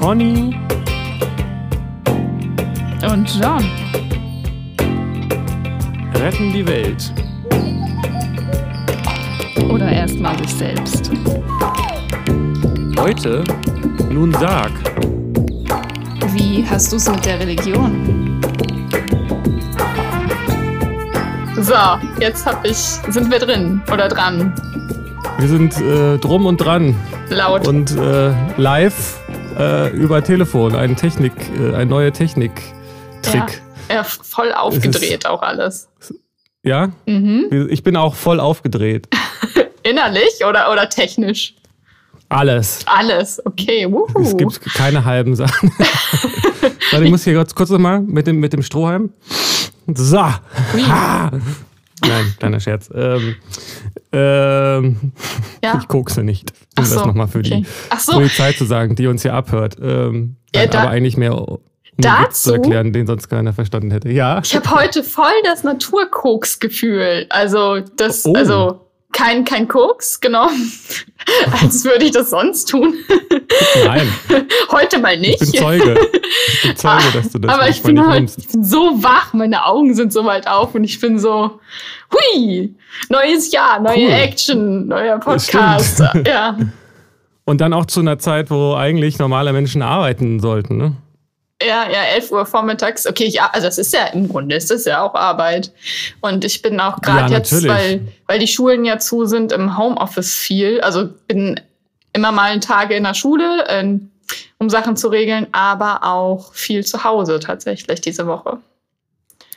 Conny und John retten die Welt. Oder erstmal sich selbst. Heute, nun sag. Wie hast du es mit der Religion? So, jetzt hab ich, sind wir drin oder dran? Wir sind äh, drum und dran. Laut. Und äh, live äh, über Telefon. Ein Technik, äh, ein neuer Technik-Trick. Ja, ja, voll aufgedreht auch alles. Ja? Mhm. Ich bin auch voll aufgedreht. Innerlich oder, oder technisch? Alles. Alles, okay. Wuhu. Es gibt keine halben Sachen. Warte, ich muss hier kurz, kurz nochmal mit dem, mit dem Strohhalm. So. Nein, kleiner Scherz. Ähm, ähm, Ja. Ich kokse nicht, um Ach das so, nochmal für okay. die so. Polizei zu sagen, die uns hier abhört. Ähm, Ja, da- aber eigentlich mehr, um Witz zu Dazu? erklären, den sonst keiner verstanden hätte. Ja. Ich habe heute voll das Naturkoks-Gefühl. Also, das, Oh. also kein, kein Koks genommen, als würde ich das sonst tun. Nein, heute mal ich nicht. bin Zeuge. Ich bin Zeuge, dass du das Aber ich bin nimmst. ich bin so wach, meine Augen sind so weit auf und ich bin so, hui, neues Jahr, neue Cool. Action, neuer Podcast. Ja, Und dann auch zu einer Zeit, wo eigentlich normale Menschen arbeiten sollten, ne? Ja, ja, 11 Uhr vormittags. Okay, ich, also das ist ja im Grunde ist das ja auch Arbeit. Und ich bin auch gerade Ja, jetzt, natürlich. weil, weil die Schulen ja zu sind, im Homeoffice viel. Also bin immer mal Tage in der Schule, ähm, um Sachen zu regeln, aber auch viel zu Hause tatsächlich diese Woche.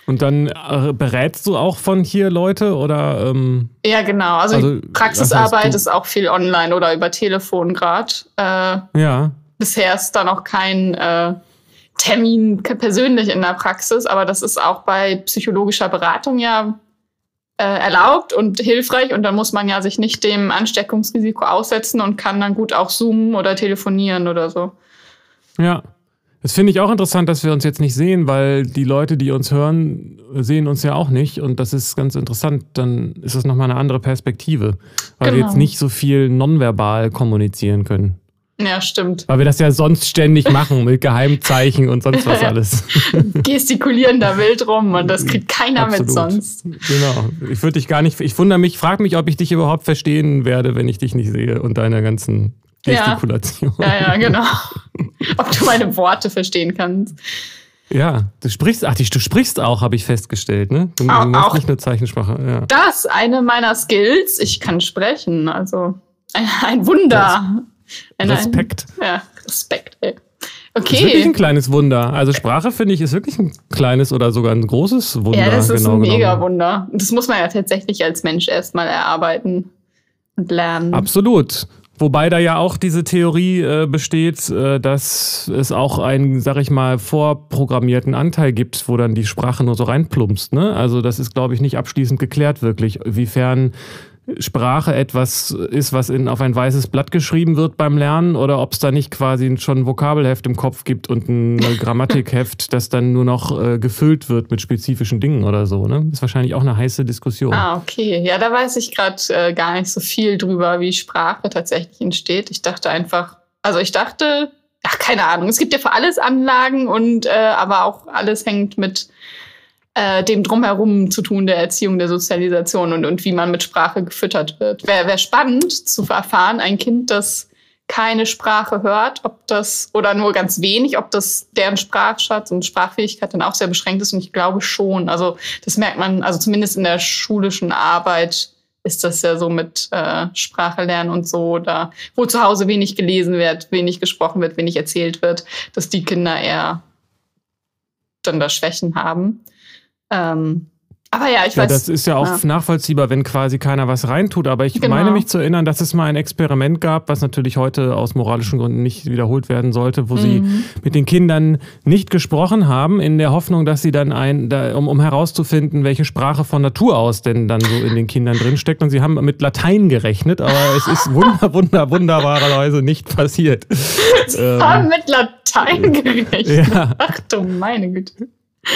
Und dann äh, berätst du auch von hier Leute oder ähm, Ja, genau. Also, Also, Praxisarbeit das heißt, du- ist auch viel online oder über Telefon gerade. Äh, ja. bisher ist da noch kein äh, Termin persönlich in der Praxis, aber das ist auch bei psychologischer Beratung ja äh, erlaubt und hilfreich und dann muss man ja sich nicht dem Ansteckungsrisiko aussetzen und kann dann gut auch zoomen oder telefonieren oder so. Ja. Das finde ich auch interessant, dass wir uns jetzt nicht sehen, weil die Leute, die uns hören, sehen uns ja auch nicht. Und das ist ganz interessant. Dann ist das nochmal eine andere Perspektive. Weil wir Genau. jetzt nicht so viel nonverbal kommunizieren können. Ja, stimmt. Weil wir das ja sonst ständig machen mit Geheimzeichen und sonst was alles. Gestikulieren da wild rum und das kriegt keiner mit Absolut. sonst. Genau. Ich würde dich gar nicht, ich wundere mich, frage mich, ob ich dich überhaupt verstehen werde, wenn ich dich nicht sehe und deine ganzen Ja. Gestikulation. Ja, ja, genau. Ob du meine Worte verstehen kannst. Ja, du sprichst, ach, du sprichst auch, habe ich festgestellt, ne? Du, Au- du machst auch. nicht nur Zeichensprache, ja. Das ist eine meiner Skills. Ich kann sprechen. Also ein, ein Wunder. Ein, Respekt. Ja, Respekt, ey. Das ist wirklich ein Okay. kleines Wunder. Also Sprache, finde ich, ist wirklich ein kleines oder sogar ein großes Wunder. Ja, das ist genau ein genommen. mega Wunder. Das muss man ja tatsächlich als Mensch erstmal erarbeiten und lernen. Absolut. Wobei da ja auch diese Theorie äh, besteht, äh, dass es auch einen, sag ich mal, vorprogrammierten Anteil gibt, wo dann die Sprache nur so reinplumpst. Ne? Also das ist, glaube ich, nicht abschließend geklärt wirklich, wiefern Sprache etwas ist, was in, auf ein weißes Blatt geschrieben wird beim Lernen oder ob es da nicht quasi schon ein Vokabelheft im Kopf gibt und ein Grammatikheft, das dann nur noch äh, gefüllt wird mit spezifischen Dingen oder so. Ne? Ist wahrscheinlich auch eine heiße Diskussion. Ah, okay. Ja, da weiß ich gerade äh, gar nicht so viel drüber, wie Sprache tatsächlich entsteht. Ich dachte einfach, also ich dachte, ach, keine Ahnung, es gibt ja für alles Anlagen und äh, aber auch alles hängt mit äh, dem Drumherum zu tun, der Erziehung, der Sozialisation und, und wie man mit Sprache gefüttert wird. Wäre wär spannend zu erfahren, ein Kind, das keine Sprache hört, ob das oder nur ganz wenig, ob das deren Sprachschatz und Sprachfähigkeit dann auch sehr beschränkt ist. Und ich glaube schon. Also das merkt man, also zumindest in der schulischen Arbeit ist das ja so mit äh, Sprache lernen und so, da wo zu Hause wenig gelesen wird, wenig gesprochen wird, wenig erzählt wird, dass die Kinder eher dann da Schwächen haben. Ähm, aber ja, ich Ja, weiß. das ist ja auch ja. nachvollziehbar, wenn quasi keiner was reintut. Aber ich Genau. meine mich zu erinnern, dass es mal ein Experiment gab, was natürlich heute aus moralischen Gründen nicht wiederholt werden sollte, wo sie Mhm. mit den Kindern nicht gesprochen haben, in der Hoffnung, dass sie dann ein, da, um, um herauszufinden, welche Sprache von Natur aus denn dann so in den Kindern drinsteckt. Und sie haben mit Latein gerechnet, aber es ist wunder, wunder, wunderbarerweise nicht passiert. haben ähm, mit Latein gerechnet. ja. Ach du meine Güte.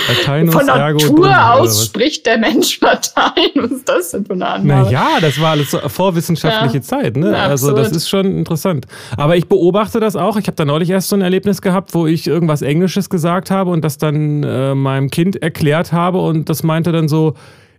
Lateinus, Von ergo Natur oder aus spricht der Mensch Latein. Was ist das denn für eine Annahme? Naja, das war alles so vorwissenschaftliche Ja. Zeit. Ne? Ja, also das ist schon interessant. Aber ich beobachte das auch. Ich habe da neulich erst so ein Erlebnis gehabt, wo ich irgendwas Englisches gesagt habe und das dann äh, meinem Kind erklärt habe und das meinte dann so,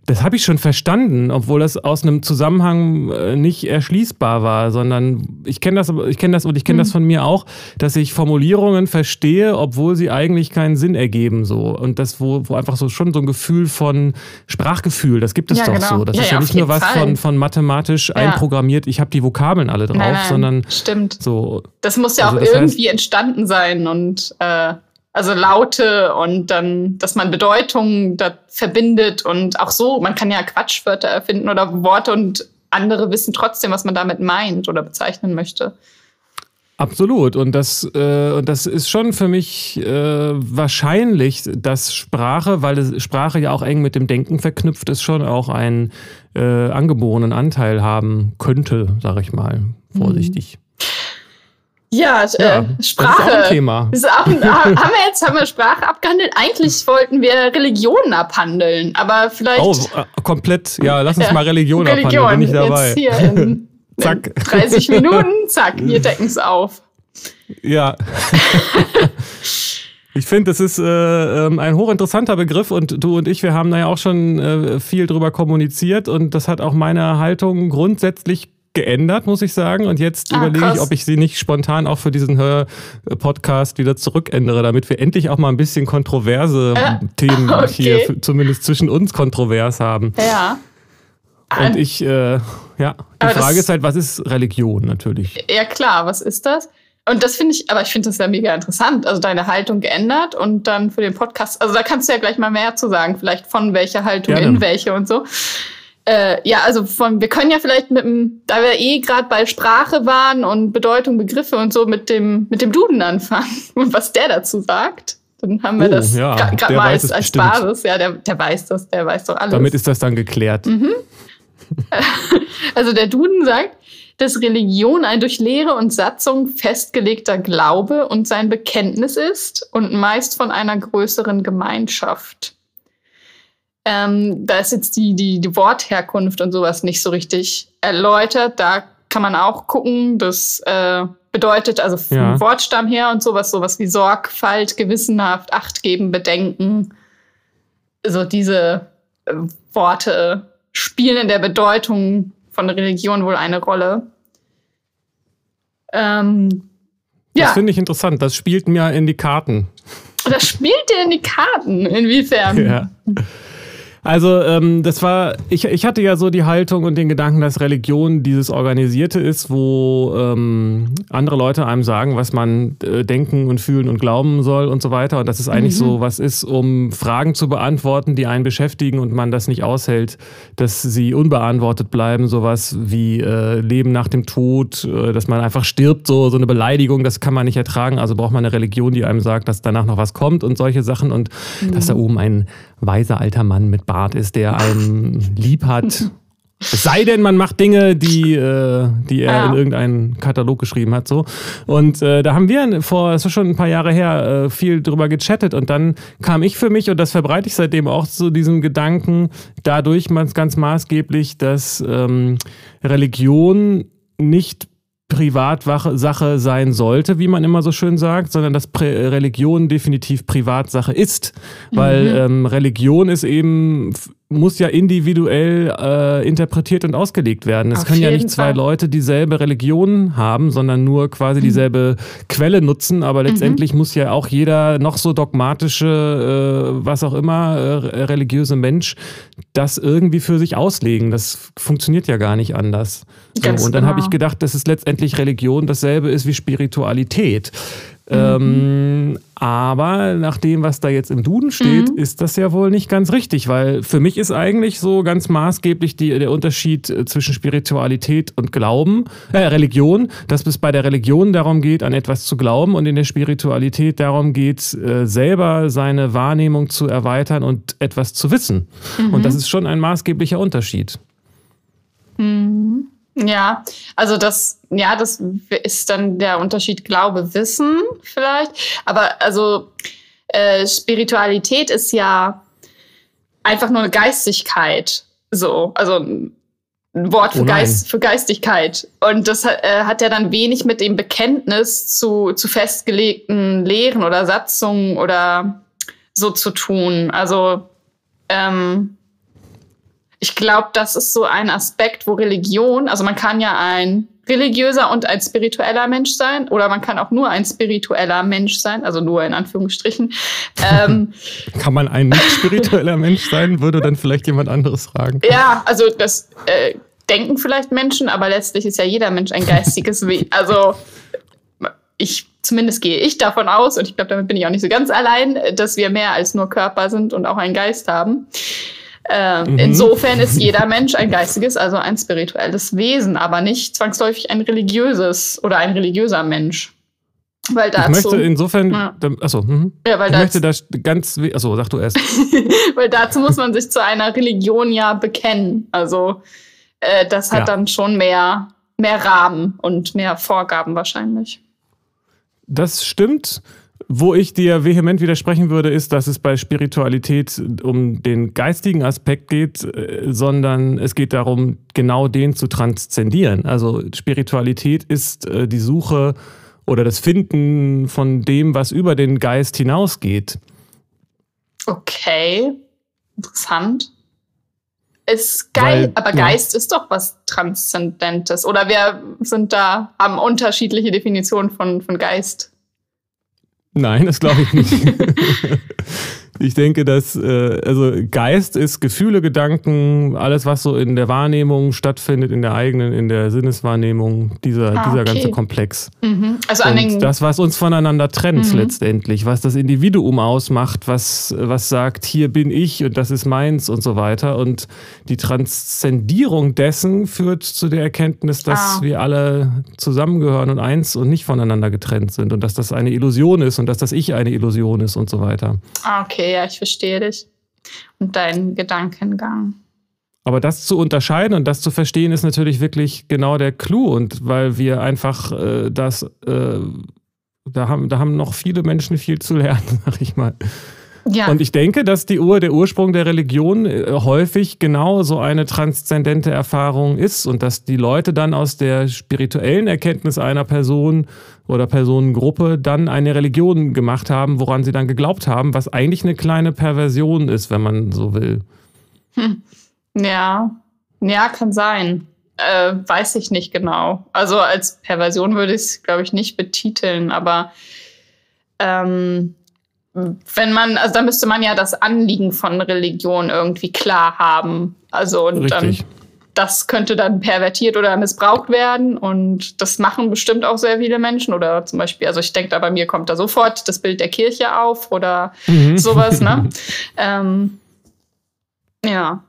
das habe ich schon verstanden, obwohl das aus einem Zusammenhang äh, nicht erschließbar war, sondern ich kenne das, ich kenne das und ich kenne Mhm. das von mir auch, dass ich Formulierungen verstehe, obwohl sie eigentlich keinen Sinn ergeben so und das wo, wo einfach so schon so ein Gefühl von Sprachgefühl, das gibt es Ja, doch genau. so. Das Ja, ist ja, ja nicht nur was Fall. von, von mathematisch einprogrammiert, ich habe die Vokabeln alle drauf, Nein, nein, sondern stimmt. so Das muss ja Also auch das heißt- irgendwie entstanden sein und äh, also Laute und dann, dass man Bedeutungen da verbindet und auch so, man kann ja Quatschwörter erfinden oder Worte und andere wissen trotzdem, was man damit meint oder bezeichnen möchte. Absolut. Und das, äh, und das ist schon für mich äh, wahrscheinlich, dass Sprache, weil es, Sprache ja auch eng mit dem Denken verknüpft ist, schon auch einen äh, angeborenen Anteil haben könnte, sage ich mal, vorsichtig. Ja, Ja, äh, das ist Sprache. auch ein Thema. Ist auch ein, haben wir jetzt haben wir Sprache abgehandelt. Eigentlich wollten wir Religionen abhandeln, aber vielleicht Oh, äh, komplett. Ja, lass uns Ja, mal Religion, Religion abhandeln. Bin ich dabei. jetzt hier in, Zack. in 30 Minuten, zack, wir decken es auf. Ja. Ich finde, das ist äh, ähm, ein hochinteressanter Begriff und du und ich, wir haben da ja auch schon äh, viel drüber kommuniziert und das hat auch meine Haltung grundsätzlich geändert, muss ich sagen. Und jetzt Ah, überlege ich, krass. ob ich sie nicht spontan auch für diesen Hör-Podcast wieder zurückändere, damit wir endlich auch mal ein bisschen kontroverse Äh, Themen okay. hier zumindest zwischen uns kontrovers haben. Ja. Und ich, äh, ja, die Aber Frage ist halt, was ist Religion natürlich? Ja, klar, was ist das? Und das finde ich, aber ich finde das ja mega interessant. Also deine Haltung geändert und dann für den Podcast, also da kannst du ja gleich mal mehr zu sagen, vielleicht von welcher Haltung Gerne. in welche und so. Äh, ja, also von, wir können ja vielleicht mit dem, da wir eh gerade bei Sprache waren und Bedeutung, Begriffe und so, mit dem, mit dem Duden anfangen und was der dazu sagt. Dann haben wir Oh, das ja, gerade mal als, als. Basis. Ja, der, der weiß das, der weiß doch alles. Damit ist das dann geklärt. Also der Duden sagt, dass Religion ein durch Lehre und Satzung festgelegter Glaube und sein Bekenntnis ist und meist von einer größeren Gemeinschaft. Ähm, da ist jetzt die, die, die Wortherkunft und sowas nicht so richtig erläutert. Da kann man auch gucken, das äh, bedeutet also vom Ja. Wortstamm her und sowas, sowas wie Sorgfalt, gewissenhaft, Acht geben, Bedenken. So diese äh, Worte spielen in der Bedeutung von Religion wohl eine Rolle. Ähm, Das ja, finde ich interessant. Das spielt mir in die Karten. das spielt dir in die Karten. Inwiefern? Ja. Also, ähm, das war, ich, ich hatte ja so die Haltung und den Gedanken, dass Religion dieses Organisierte ist, wo ähm, andere Leute einem sagen, was man äh, denken und fühlen und glauben soll und so weiter. Und dass es eigentlich so was ist, um Fragen zu beantworten, die einen beschäftigen und man das nicht aushält, dass sie unbeantwortet bleiben. Sowas wie äh, Leben nach dem Tod, äh, dass man einfach stirbt, so, so eine Beleidigung, das kann man nicht ertragen. Also braucht man eine Religion, die einem sagt, dass danach noch was kommt und solche Sachen. Und dass da oben ein weiser alter Mann mit Bart ist, der einen lieb hat. Es sei denn, man macht Dinge, die, äh, die er Ja. in irgendeinen Katalog geschrieben hat. So. Und äh, da haben wir vor, das ist schon ein paar Jahre her, äh, viel drüber gechattet. Und dann kam ich für mich, und das verbreite ich seitdem auch zu diesem Gedanken, dadurch ganz maßgeblich, dass ähm, Religion nicht Privatsache sein sollte, wie man immer so schön sagt, sondern dass Religion definitiv Privatsache ist. Weil ähm, Religion ist eben, muss ja individuell äh, interpretiert und ausgelegt werden. Es Auf können ja nicht zwei Fall. Leute dieselbe Religion haben, sondern nur quasi dieselbe Quelle nutzen. Aber letztendlich muss ja auch jeder noch so dogmatische, äh, was auch immer, äh, religiöse Mensch das irgendwie für sich auslegen. Das funktioniert ja gar nicht anders. So, und dann habe genau. ich gedacht, dass es letztendlich Religion dasselbe ist wie Spiritualität. Ähm, aber nach dem, was da jetzt im Duden steht, ist das ja wohl nicht ganz richtig, weil für mich ist eigentlich so ganz maßgeblich die, der Unterschied äh, zwischen Spiritualität und Glauben, äh, Religion, dass es bei der Religion darum geht, an etwas zu glauben und in der Spiritualität darum geht, äh, selber seine Wahrnehmung zu erweitern und etwas zu wissen. Und das ist schon ein maßgeblicher Unterschied. Ja, also das, ja, das ist dann der Unterschied Glaube, Wissen vielleicht. Aber also äh, Spiritualität ist ja einfach nur eine Geistigkeit. So, also ein Wort für, oh Geist, für Geistigkeit. Und das hat, äh, hat ja dann wenig mit dem Bekenntnis zu, zu festgelegten Lehren oder Satzungen oder so zu tun. Also ähm, ich glaube, das ist so ein Aspekt, wo Religion, also man kann ja ein religiöser und ein spiritueller Mensch sein oder man kann auch nur ein spiritueller Mensch sein, also nur in Anführungsstrichen. Ähm, kann man ein nicht spiritueller Mensch sein, würde dann vielleicht jemand anderes fragen. Ja, also das äh, denken vielleicht Menschen, aber letztlich ist ja jeder Mensch ein geistiges Wesen. Also ich zumindest gehe ich davon aus, und ich glaube, damit bin ich auch nicht so ganz allein, dass wir mehr als nur Körper sind und auch einen Geist haben. Ähm, mhm. Insofern ist jeder Mensch ein geistiges, also ein spirituelles Wesen, aber nicht zwangsläufig ein religiöses oder ein religiöser Mensch. Weil dazu, ich möchte insofern, ja. achso, mhm. ja, weil ich dazu, möchte das ganz, achso, sag du erst. weil dazu muss man sich zu einer Religion ja bekennen. Also äh, das hat ja. dann schon mehr, mehr Rahmen und mehr Vorgaben wahrscheinlich. Das stimmt. Wo ich dir vehement widersprechen würde, ist, dass es bei Spiritualität um den geistigen Aspekt geht, äh, sondern es geht darum, genau den zu transzendieren. Also Spiritualität ist äh, die Suche oder das Finden von dem, was über den Geist hinausgeht. Okay, interessant. Ist geil, Weil, aber Geist ja. ist doch was Transzendentes. Oder wir sind da, haben unterschiedliche Definitionen von, von Geist. Nein, das glaube ich nicht. ich denke, dass äh, also Geist ist Gefühle, Gedanken, alles, was so in der Wahrnehmung stattfindet, in der eigenen, in der Sinneswahrnehmung, dieser, ah, dieser ganze Komplex. Mhm. Also an Und das, was uns voneinander trennt mhm. letztendlich, was das Individuum ausmacht, was, was sagt, hier bin ich und das ist meins und so weiter. Und die Transzendierung dessen führt zu der Erkenntnis, dass ah. wir alle zusammengehören und eins und nicht voneinander getrennt sind und dass das eine Illusion ist und dass das Ich eine Illusion ist und so weiter. Ah, okay, ja, ich verstehe dich und deinen Gedankengang. Aber das zu unterscheiden und das zu verstehen, ist natürlich wirklich genau der Clou. Und weil wir einfach äh, das, äh, da, haben, da haben noch viele Menschen viel zu lernen, sag ich mal. Ja. Und ich denke, dass die Ur, der Ursprung der Religion äh, häufig genau so eine transzendente Erfahrung ist und dass die Leute dann aus der spirituellen Erkenntnis einer Person oder Personengruppe dann eine Religion gemacht haben, woran sie dann geglaubt haben, was eigentlich eine kleine Perversion ist, wenn man so will. Hm. Ja, ja, kann sein. Äh, weiß ich nicht genau. Also als Perversion würde ich es, glaube ich, nicht betiteln, aber ähm, wenn man, also da müsste man ja das Anliegen von Religion irgendwie klar haben. Also und Richtig. dann das könnte dann pervertiert oder missbraucht werden und das machen bestimmt auch sehr viele Menschen oder zum Beispiel, also ich denke da bei mir kommt da sofort das Bild der Kirche auf oder mhm. sowas, ne? ähm, ja.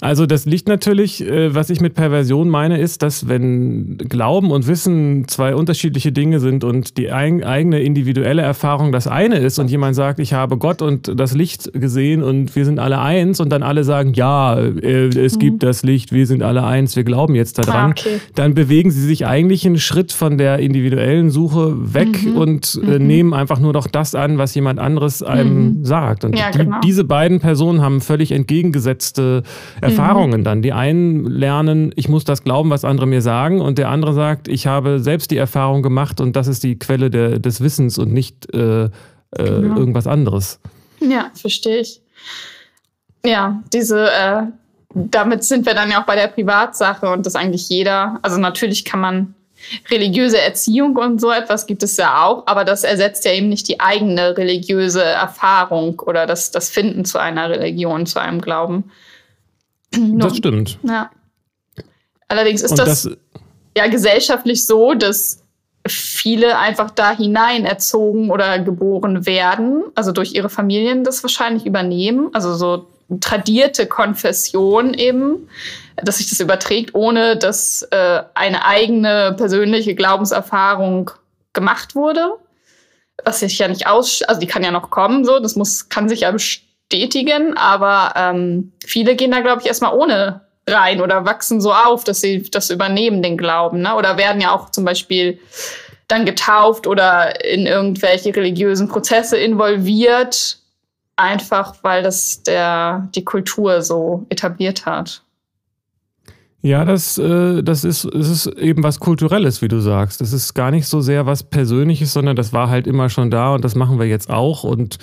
Also das liegt natürlich, äh, was ich mit Perversion meine, ist, dass wenn Glauben und Wissen zwei unterschiedliche Dinge sind und die eigene individuelle Erfahrung das eine ist und jemand sagt, ich habe Gott und das Licht gesehen und wir sind alle eins und dann alle sagen, ja, äh, es mhm. gibt das Licht, wir sind alle eins, wir glauben jetzt daran, ah, okay. dann bewegen sie sich eigentlich einen Schritt von der individuellen Suche weg mhm. und äh, mhm. nehmen einfach nur noch das an, was jemand anderes einem mhm. sagt. Und ja, die, genau. diese beiden Personen haben völlig entgegengesetzte Erfahrungen mhm. dann. Die einen lernen, ich muss das glauben, was andere mir sagen, und der andere sagt, ich habe selbst die Erfahrung gemacht und das ist die Quelle der, des Wissens und nicht äh, äh, genau. irgendwas anderes. Ja, verstehe ich. Ja, diese, äh, damit sind wir dann ja auch bei der Privatsache und das eigentlich jeder, also natürlich kann man religiöse Erziehung und so etwas gibt es ja auch, aber das ersetzt ja eben nicht die eigene religiöse Erfahrung oder das, das Finden zu einer Religion, zu einem Glauben. Das stimmt. Ja. Allerdings ist das, das, ja gesellschaftlich so, dass viele einfach da hinein erzogen oder geboren werden, also durch ihre Familien das wahrscheinlich übernehmen, also so tradierte Konfession eben, dass sich das überträgt, ohne dass äh, eine eigene persönliche Glaubenserfahrung gemacht wurde, was sich ja nicht aus, also die kann ja noch kommen, so, das muss, kann sich ja bestätigen, aber ähm, viele gehen da, glaube ich, erstmal ohne rein oder wachsen so auf, dass sie das übernehmen, den Glauben, ne? Oder werden ja auch zum Beispiel dann getauft oder in irgendwelche religiösen Prozesse involviert, einfach weil das der, die Kultur so etabliert hat. Ja, das, äh, das ist, es ist eben was Kulturelles, wie du sagst. Das ist gar nicht so sehr was Persönliches, sondern das war halt immer schon da und das machen wir jetzt auch. Und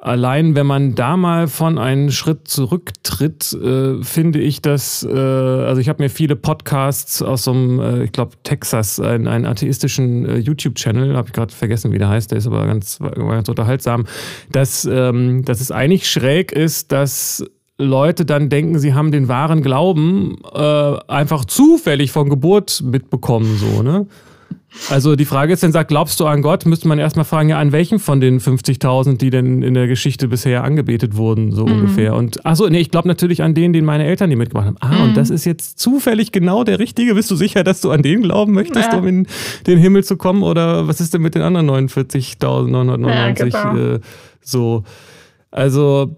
allein wenn man da mal von einen Schritt zurücktritt, äh, finde ich das, äh, also ich habe mir viele Podcasts aus so einem, äh, ich glaube, Texas, einen, einen atheistischen äh, YouTube-Channel, habe ich gerade vergessen, wie der heißt, der ist aber ganz, ganz unterhaltsam, dass, ähm, dass es eigentlich schräg ist, dass Leute dann denken, sie haben den wahren Glauben äh, einfach zufällig von Geburt mitbekommen, so, ne? Also die Frage ist, wenn sagt, glaubst du an Gott, müsste man erstmal fragen, ja, an welchen von den 50.000, die denn in der Geschichte bisher angebetet wurden, so mhm. ungefähr. Und achso, nee, ich glaube natürlich an den, den meine Eltern die mitgemacht haben. Ah, mhm. und das ist jetzt zufällig genau der Richtige. Bist du sicher, dass du an den glauben möchtest, ja. um in den Himmel zu kommen? Oder was ist denn mit den anderen 49.999? Ja, genau. äh, so. Also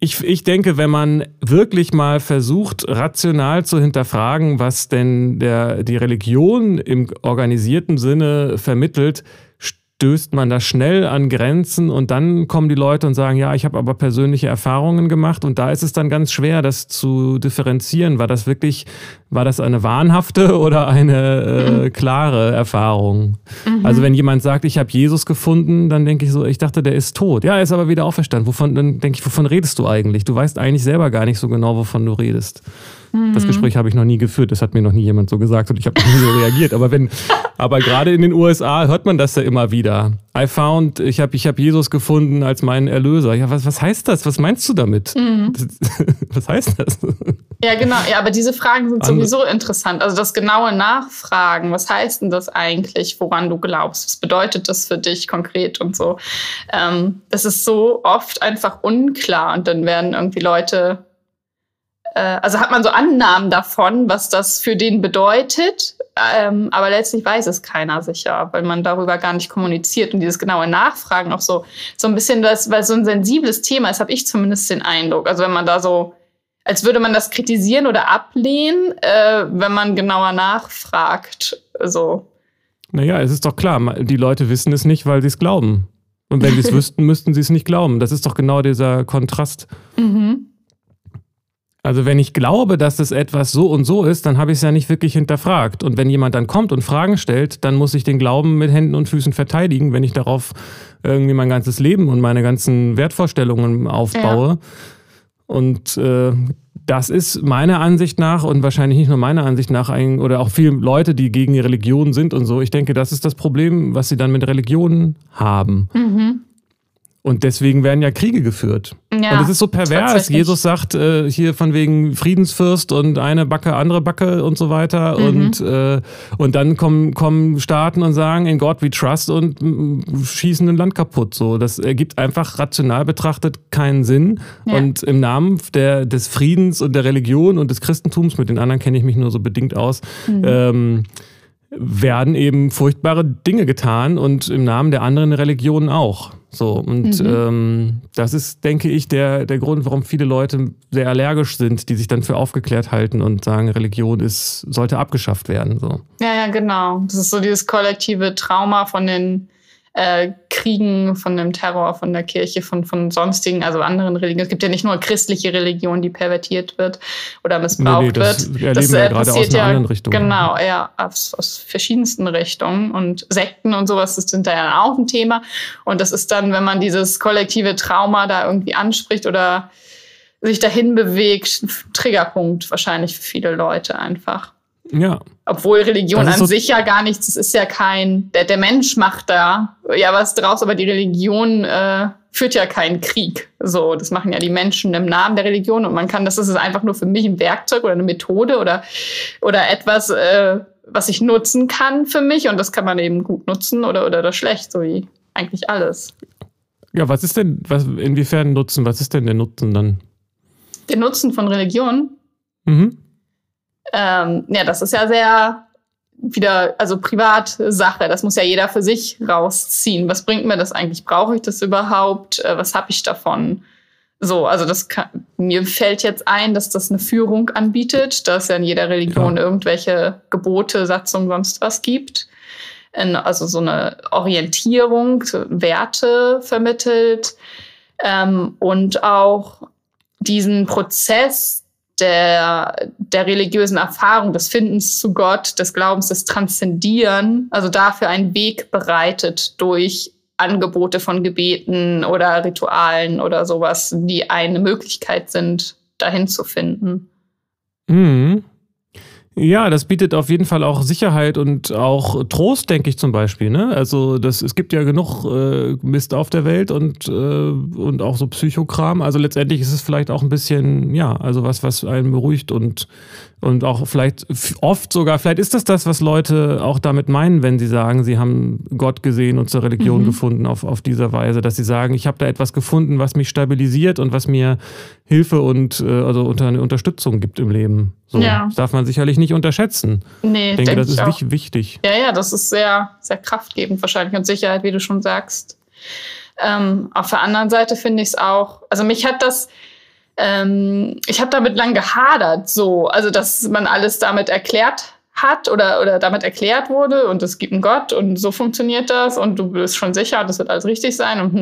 ich, ich denke, wenn man wirklich mal versucht, rational zu hinterfragen, was denn der, die Religion im organisierten Sinne vermittelt, stößt man da schnell an Grenzen und dann kommen die Leute und sagen, ja, ich habe aber persönliche Erfahrungen gemacht und da ist es dann ganz schwer, das zu differenzieren. War das wirklich, war das eine wahnhafte oder eine äh, mhm. klare Erfahrung? Mhm. Also wenn jemand sagt, ich habe Jesus gefunden, dann denke ich so, ich dachte, der ist tot. Ja, er ist aber wieder auferstanden. Wovon, dann denke ich, wovon redest du eigentlich? Du weißt eigentlich selber gar nicht so genau, wovon du redest. Das mhm. Gespräch habe ich noch nie geführt, das hat mir noch nie jemand so gesagt und ich habe nie so reagiert. Aber wenn, aber gerade in den USA hört man das ja immer wieder. I found, ich habe ich hab Jesus gefunden als meinen Erlöser. Ja, was, was heißt das? Was meinst du damit? Mhm. Was heißt das? Ja, genau. Ja, aber diese Fragen sind sowieso interessant. Also das genaue Nachfragen, was heißt denn das eigentlich, woran du glaubst? Was bedeutet das für dich konkret und so? Ähm, das ist so oft einfach unklar und dann werden irgendwie Leute äh, also hat man so Annahmen davon, was das für den bedeutet, ähm, aber letztlich weiß es keiner sicher, weil man darüber gar nicht kommuniziert und dieses genaue Nachfragen auch so so ein bisschen das, weil so ein sensibles Thema ist, habe ich zumindest den Eindruck. Also wenn man da so als würde man das kritisieren oder ablehnen, äh, wenn man genauer nachfragt. So. Naja, es ist doch klar, die Leute wissen es nicht, weil sie es glauben. Und wenn sie es wüssten, müssten sie es nicht glauben. Das ist doch genau dieser Kontrast. Mhm. Also wenn ich glaube, dass es etwas so und so ist, dann habe ich es ja nicht wirklich hinterfragt. Und wenn jemand dann kommt und Fragen stellt, dann muss ich den Glauben mit Händen und Füßen verteidigen, wenn ich darauf irgendwie mein ganzes Leben und meine ganzen Wertvorstellungen aufbaue. Ja. Und äh, das ist meiner Ansicht nach und wahrscheinlich nicht nur meiner Ansicht nach ein, oder auch viele Leute, die gegen die Religion sind und so. Ich denke, das ist das Problem, was sie dann mit Religionen haben. Mhm. Und deswegen werden ja Kriege geführt. Ja, und es ist so pervers. Jesus sagt äh, hier von wegen Friedensfürst und eine Backe, andere Backe und so weiter. Mhm. Und, äh, und dann kommen, kommen Staaten und sagen, in God we trust und mm, schießen ein Land kaputt. So, das ergibt einfach rational betrachtet keinen Sinn. Ja. Und im Namen der, des Friedens und der Religion und des Christentums, mit den anderen kenne ich mich nur so bedingt aus, mhm. ähm, werden eben furchtbare Dinge getan und im Namen der anderen Religionen auch. So, und mhm. ähm, das ist, denke ich, der, der Grund, warum viele Leute sehr allergisch sind, die sich dann für aufgeklärt halten und sagen, Religion ist, sollte abgeschafft werden. So. Ja, ja, genau. Das ist so dieses kollektive Trauma von den äh, Kriegen, von dem Terror, von der Kirche, von, von sonstigen, also anderen Religionen. Es gibt ja nicht nur christliche Religion, die pervertiert wird oder missbraucht nee, nee, das wird. das wir äh, passiert ja genau, ja, aus, aus verschiedensten Richtungen und Sekten und sowas das sind da ja auch ein Thema. Und das ist dann, wenn man dieses kollektive Trauma da irgendwie anspricht oder sich dahin bewegt, ein Triggerpunkt wahrscheinlich für viele Leute einfach. Ja. Obwohl Religion an so sich ja gar nichts, es ist ja kein, der, der Mensch macht da ja was draus, aber die Religion äh, führt ja keinen Krieg. So, das machen ja die Menschen im Namen der Religion und man kann, das ist einfach nur für mich ein Werkzeug oder eine Methode oder, oder etwas, äh, was ich nutzen kann für mich und das kann man eben gut nutzen oder, oder das schlecht, so wie eigentlich alles. Ja, was ist denn, was, inwiefern Nutzen, was ist denn der Nutzen dann? Der Nutzen von Religion? Mhm. Ähm, ja, das ist ja sehr wieder, also Privatsache. Das muss ja jeder für sich rausziehen. Was bringt mir das eigentlich? Brauche ich das überhaupt? Äh, was habe ich davon? So, also das kann, mir fällt jetzt ein, dass das eine Führung anbietet, dass ja in jeder Religion ja. irgendwelche Gebote, Satzungen, sonst was gibt. also so eine Orientierung, Werte vermittelt ähm, und auch diesen Prozess der, der religiösen Erfahrung, des Findens zu Gott, des Glaubens, des Transzendieren, also dafür einen Weg bereitet durch Angebote von Gebeten oder Ritualen oder sowas, die eine Möglichkeit sind, dahin zu finden. Mhm. Ja, das bietet auf jeden Fall auch Sicherheit und auch Trost, denke ich zum Beispiel. Ne? Also das, es gibt ja genug äh, Mist auf der Welt und, äh, und auch so Psychokram. Also letztendlich ist es vielleicht auch ein bisschen, ja, also was, was einen beruhigt und und auch vielleicht oft sogar, vielleicht ist das das, was Leute auch damit meinen, wenn sie sagen, sie haben Gott gesehen und zur Religion mhm. gefunden auf, auf dieser Weise, dass sie sagen, ich habe da etwas gefunden, was mich stabilisiert und was mir Hilfe und äh, also unter eine Unterstützung gibt im Leben. So, ja. Das darf man sicherlich nicht unterschätzen. Nee, ich denke, denk das ist auch. wichtig. Ja, ja, das ist sehr, sehr kraftgebend wahrscheinlich und Sicherheit, wie du schon sagst. Ähm, auf der anderen Seite finde ich es auch, also mich hat das, ähm, ich habe damit lang gehadert, so, also dass man alles damit erklärt hat oder, oder damit erklärt wurde und es gibt einen Gott und so funktioniert das und du bist schon sicher, das wird alles richtig sein und,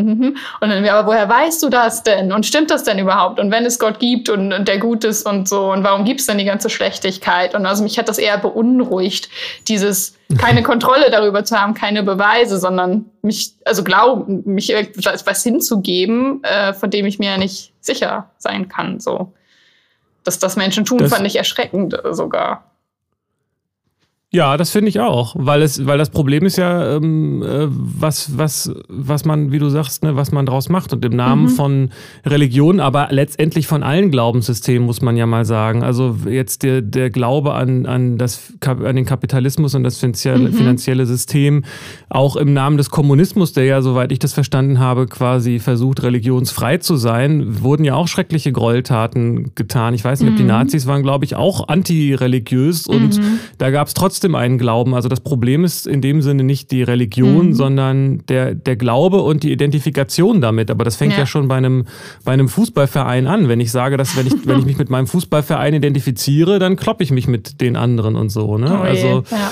und dann, aber woher weißt du das denn und stimmt das denn überhaupt und wenn es Gott gibt und, und der gut ist und so und warum gibt es denn die ganze Schlechtigkeit und also mich hat das eher beunruhigt, dieses keine Kontrolle darüber zu haben, keine Beweise, sondern mich, also glauben, mich etwas hinzugeben, äh, von dem ich mir ja nicht sicher sein kann, so. Dass das Menschen tun, das fand ich erschreckend sogar. Ja, das finde ich auch, weil es, weil das Problem ist ja, ähm, äh, was, was, was man, wie du sagst, ne, was man draus macht und im Namen mhm. von Religion, aber letztendlich von allen Glaubenssystemen muss man ja mal sagen. Also jetzt der, der Glaube an, an, das, an den Kapitalismus und das finanzielle, mhm. finanzielle System, auch im Namen des Kommunismus, der ja, soweit ich das verstanden habe, quasi versucht, religionsfrei zu sein, wurden ja auch schreckliche Gräueltaten getan. Ich weiß nicht, mhm. ob die mhm. Nazis waren, glaube ich, auch antireligiös und mhm. da gab es trotzdem trotzdem einen Glauben. Also das Problem ist in dem Sinne nicht die Religion, mhm. sondern der, der Glaube und die Identifikation damit. Aber das fängt ja, ja schon bei einem, bei einem Fußballverein an. Wenn ich sage, dass wenn ich, wenn ich mich mit meinem Fußballverein identifiziere, dann kloppe ich mich mit den anderen und so. Ne? Oh also ja.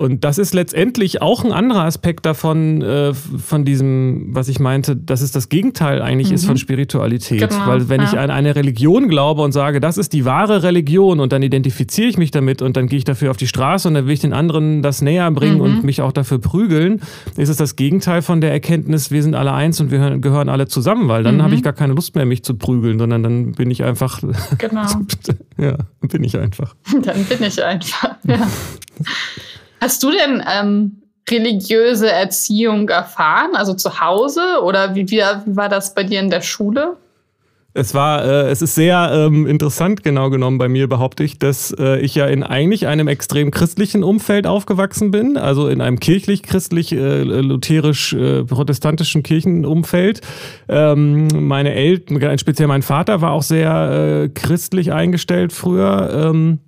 Und das ist letztendlich auch ein anderer Aspekt davon, äh, von diesem, was ich meinte, dass es das Gegenteil eigentlich mhm. ist von Spiritualität. Genau, Weil wenn ja. ich an eine Religion glaube und sage, das ist die wahre Religion und dann identifiziere ich mich damit und dann gehe ich dafür auf die Straße und dann will ich den anderen das näher bringen mhm. und mich auch dafür prügeln, ist es das Gegenteil von der Erkenntnis, wir sind alle eins und wir gehören alle zusammen, weil dann mhm. habe ich gar keine Lust mehr, mich zu prügeln, sondern dann bin ich einfach. Genau. ja, bin ich einfach. Dann bin ich einfach, ja. Hast du denn ähm, religiöse Erziehung erfahren, also zu Hause? Oder wie, wie, war das bei dir in der Schule? Es war, äh, es ist sehr ähm, interessant, genau genommen bei mir behaupte ich, dass äh, ich ja in eigentlich einem extrem christlichen Umfeld aufgewachsen bin, also in einem kirchlich-christlich, äh, lutherisch-protestantischen äh, Kirchenumfeld. Ähm, meine Eltern, speziell mein Vater, war auch sehr äh, christlich eingestellt früher. Ähm,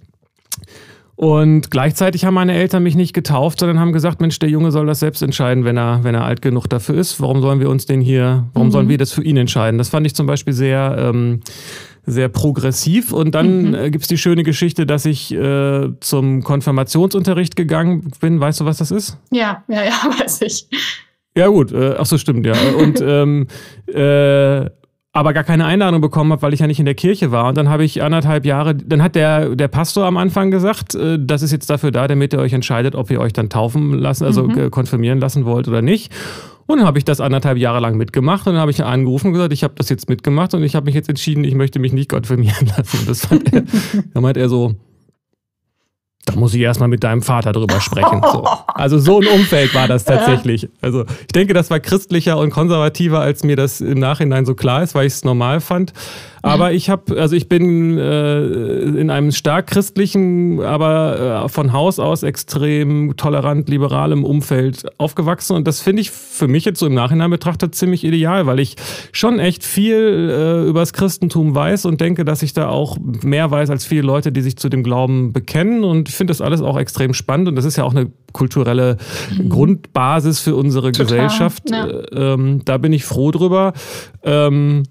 und gleichzeitig haben meine Eltern mich nicht getauft, sondern haben gesagt, Mensch, der Junge soll das selbst entscheiden, wenn er, wenn er alt genug dafür ist. Warum sollen wir uns den hier, warum mhm. sollen wir das für ihn entscheiden? Das fand ich zum Beispiel sehr, ähm, sehr progressiv. Und dann mhm. äh, gibt es die schöne Geschichte, dass ich äh, zum Konfirmationsunterricht gegangen bin. Weißt du, was das ist? Ja, ja, ja, weiß ich. Ja, gut. Äh, ach so, stimmt, ja. Und ähm, äh, aber gar keine Einladung bekommen habe, weil ich ja nicht in der Kirche war. Und dann habe ich anderthalb Jahre, dann hat der, der Pastor am Anfang gesagt, äh, das ist jetzt dafür da, damit ihr euch entscheidet, ob ihr euch dann taufen lassen, also mhm. konfirmieren lassen wollt oder nicht. Und dann habe ich das anderthalb Jahre lang mitgemacht und dann habe ich angerufen und gesagt, ich habe das jetzt mitgemacht und ich habe mich jetzt entschieden, ich möchte mich nicht konfirmieren lassen. Und das fand er, dann meint er so, da muss ich erstmal mit deinem Vater drüber sprechen. So. Also so ein Umfeld war das tatsächlich. Also ich denke, das war christlicher und konservativer, als mir das im Nachhinein so klar ist, weil ich es normal fand. Aber ich habe, also ich bin äh, in einem stark christlichen, aber äh, von Haus aus extrem tolerant, liberalem Umfeld aufgewachsen. Und das finde ich für mich jetzt so im Nachhinein betrachtet ziemlich ideal, weil ich schon echt viel äh, über das Christentum weiß und denke, dass ich da auch mehr weiß als viele Leute, die sich zu dem Glauben bekennen. Und ich finde das alles auch extrem spannend. Und das ist ja auch eine kulturelle mhm. Grundbasis für unsere Total, Gesellschaft. Ja. Ähm, da bin ich froh drüber. Ähm,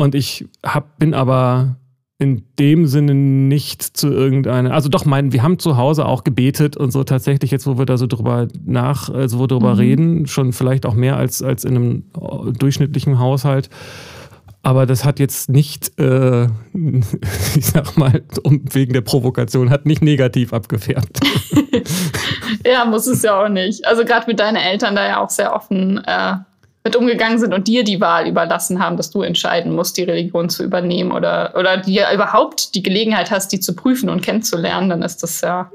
und ich hab, bin aber in dem Sinne nicht zu irgendeiner, also doch, mein, wir haben zu Hause auch gebetet und so tatsächlich jetzt, wo wir da so drüber nach, also wo drüber mhm. reden, schon vielleicht auch mehr als, als in einem äh, durchschnittlichen Haushalt. Aber das hat jetzt nicht, äh, ich sag mal, um, wegen der Provokation, hat nicht negativ abgefärbt. ja, muss es ja auch nicht. Also gerade mit deinen Eltern da ja auch sehr offen äh, mit umgegangen sind und dir die Wahl überlassen haben, dass du entscheiden musst, die Religion zu übernehmen oder, oder dir überhaupt die Gelegenheit hast, die zu prüfen und kennenzulernen, dann ist das ja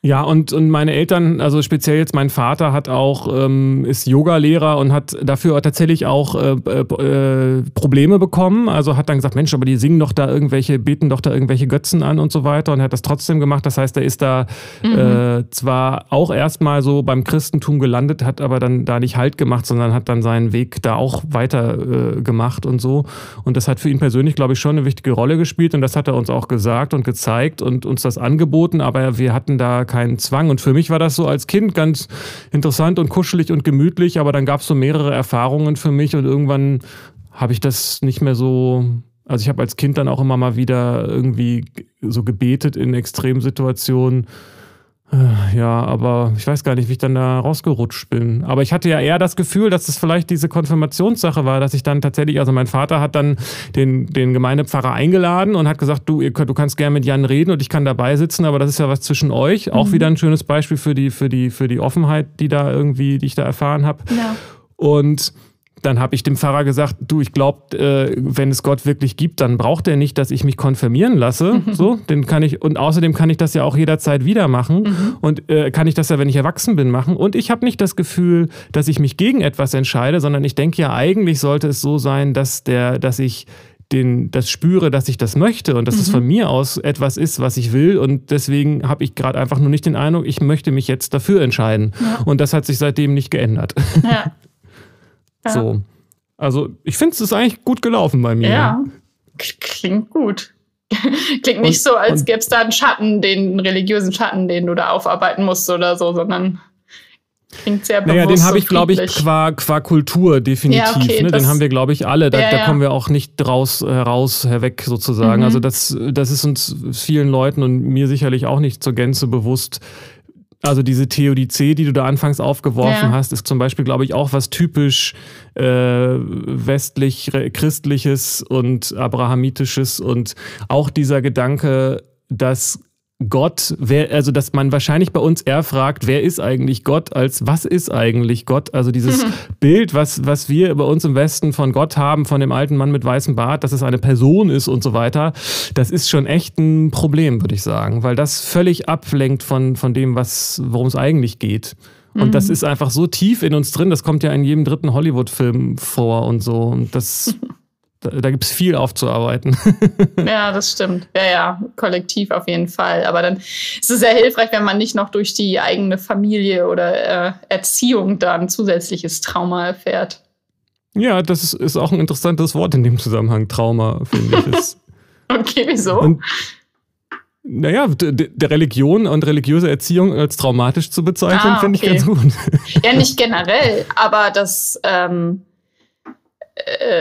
ja, und, und meine Eltern, also speziell jetzt mein Vater hat auch, ähm, ist Yoga-Lehrer und hat dafür tatsächlich auch äh, äh, Probleme bekommen. Also hat dann gesagt, Mensch, aber die singen doch da irgendwelche, beten doch da irgendwelche Götzen an und so weiter und er hat das trotzdem gemacht. Das heißt, er ist da mhm. äh, zwar auch erstmal so beim Christentum gelandet, hat aber dann da nicht Halt gemacht, sondern hat dann seinen Weg da auch weiter äh, gemacht und so. Und das hat für ihn persönlich, glaube ich, schon eine wichtige Rolle gespielt und das hat er uns auch gesagt und gezeigt und uns das angeboten, aber wir hatten da keinen Zwang. Und für mich war das so als Kind ganz interessant und kuschelig und gemütlich, aber dann gab es so mehrere Erfahrungen für mich und irgendwann habe ich das nicht mehr so. Also ich habe als Kind dann auch immer mal wieder irgendwie so gebetet in Extremsituationen ja, aber ich weiß gar nicht, wie ich dann da rausgerutscht bin. Aber ich hatte ja eher das Gefühl, dass es vielleicht diese Konfirmationssache war, dass ich dann tatsächlich, also mein Vater hat dann den, den Gemeindepfarrer eingeladen und hat gesagt, du, ihr könnt, du kannst gerne mit Jan reden und ich kann dabei sitzen, aber das ist ja was zwischen euch. Auch mhm. wieder ein schönes Beispiel für die, für die, für die Offenheit, die da irgendwie, die ich da erfahren habe. Ja. Und dann habe ich dem Pfarrer gesagt, du, ich glaube, äh, wenn es Gott wirklich gibt, dann braucht er nicht, dass ich mich konfirmieren lasse. Mhm. So, den kann ich und außerdem kann ich das ja auch jederzeit wieder machen mhm. und äh, kann ich das ja, wenn ich erwachsen bin, machen. Und ich habe nicht das Gefühl, dass ich mich gegen etwas entscheide, sondern ich denke ja, eigentlich sollte es so sein, dass der, dass ich den, das spüre, dass ich das möchte und dass mhm. es von mir aus etwas ist, was ich will. Und deswegen habe ich gerade einfach nur nicht den Eindruck, ich möchte mich jetzt dafür entscheiden. Ja. Und das hat sich seitdem nicht geändert. Ja. Ja. So. Also, ich finde, es ist eigentlich gut gelaufen bei mir. Ja, klingt gut. klingt nicht und, so, als gäbe es da einen Schatten, den einen religiösen Schatten, den du da aufarbeiten musst oder so, sondern klingt sehr bewusst. Naja, den habe ich, glaube ich, qua, qua Kultur definitiv. Ja, okay, ne? Den haben wir, glaube ich, alle. Da, ja, da, kommen wir auch nicht draus heraus herweg sozusagen. Mhm. Also das, das ist uns vielen Leuten und mir sicherlich auch nicht zur Gänze bewusst, also diese Theodizee, die du da anfangs aufgeworfen ja. hast, ist zum Beispiel, glaube ich, auch was typisch äh, westlich christliches und abrahamitisches und auch dieser Gedanke, dass Gott, wer, also dass man wahrscheinlich bei uns eher fragt, wer ist eigentlich Gott, als was ist eigentlich Gott? Also dieses mhm. Bild, was, was wir bei uns im Westen von Gott haben, von dem alten Mann mit weißem Bart, dass es eine Person ist und so weiter, das ist schon echt ein Problem, würde ich sagen, weil das völlig ablenkt von, von dem, worum es eigentlich geht. Und mhm. das ist einfach so tief in uns drin, das kommt ja in jedem dritten Hollywood-Film vor und so. Und das da, da gibt es viel aufzuarbeiten. ja, das stimmt. Ja, ja, kollektiv auf jeden Fall. Aber dann ist es sehr hilfreich, wenn man nicht noch durch die eigene Familie oder äh, Erziehung da ein zusätzliches Trauma erfährt. Ja, das ist, ist auch ein interessantes Wort in dem Zusammenhang, Trauma, finde ich. Ist. okay, wieso? Und, naja, der Religion und religiöse Erziehung als traumatisch zu bezeichnen, ah, finde ich ganz gut. Ja, nicht generell, aber das. Ähm äh,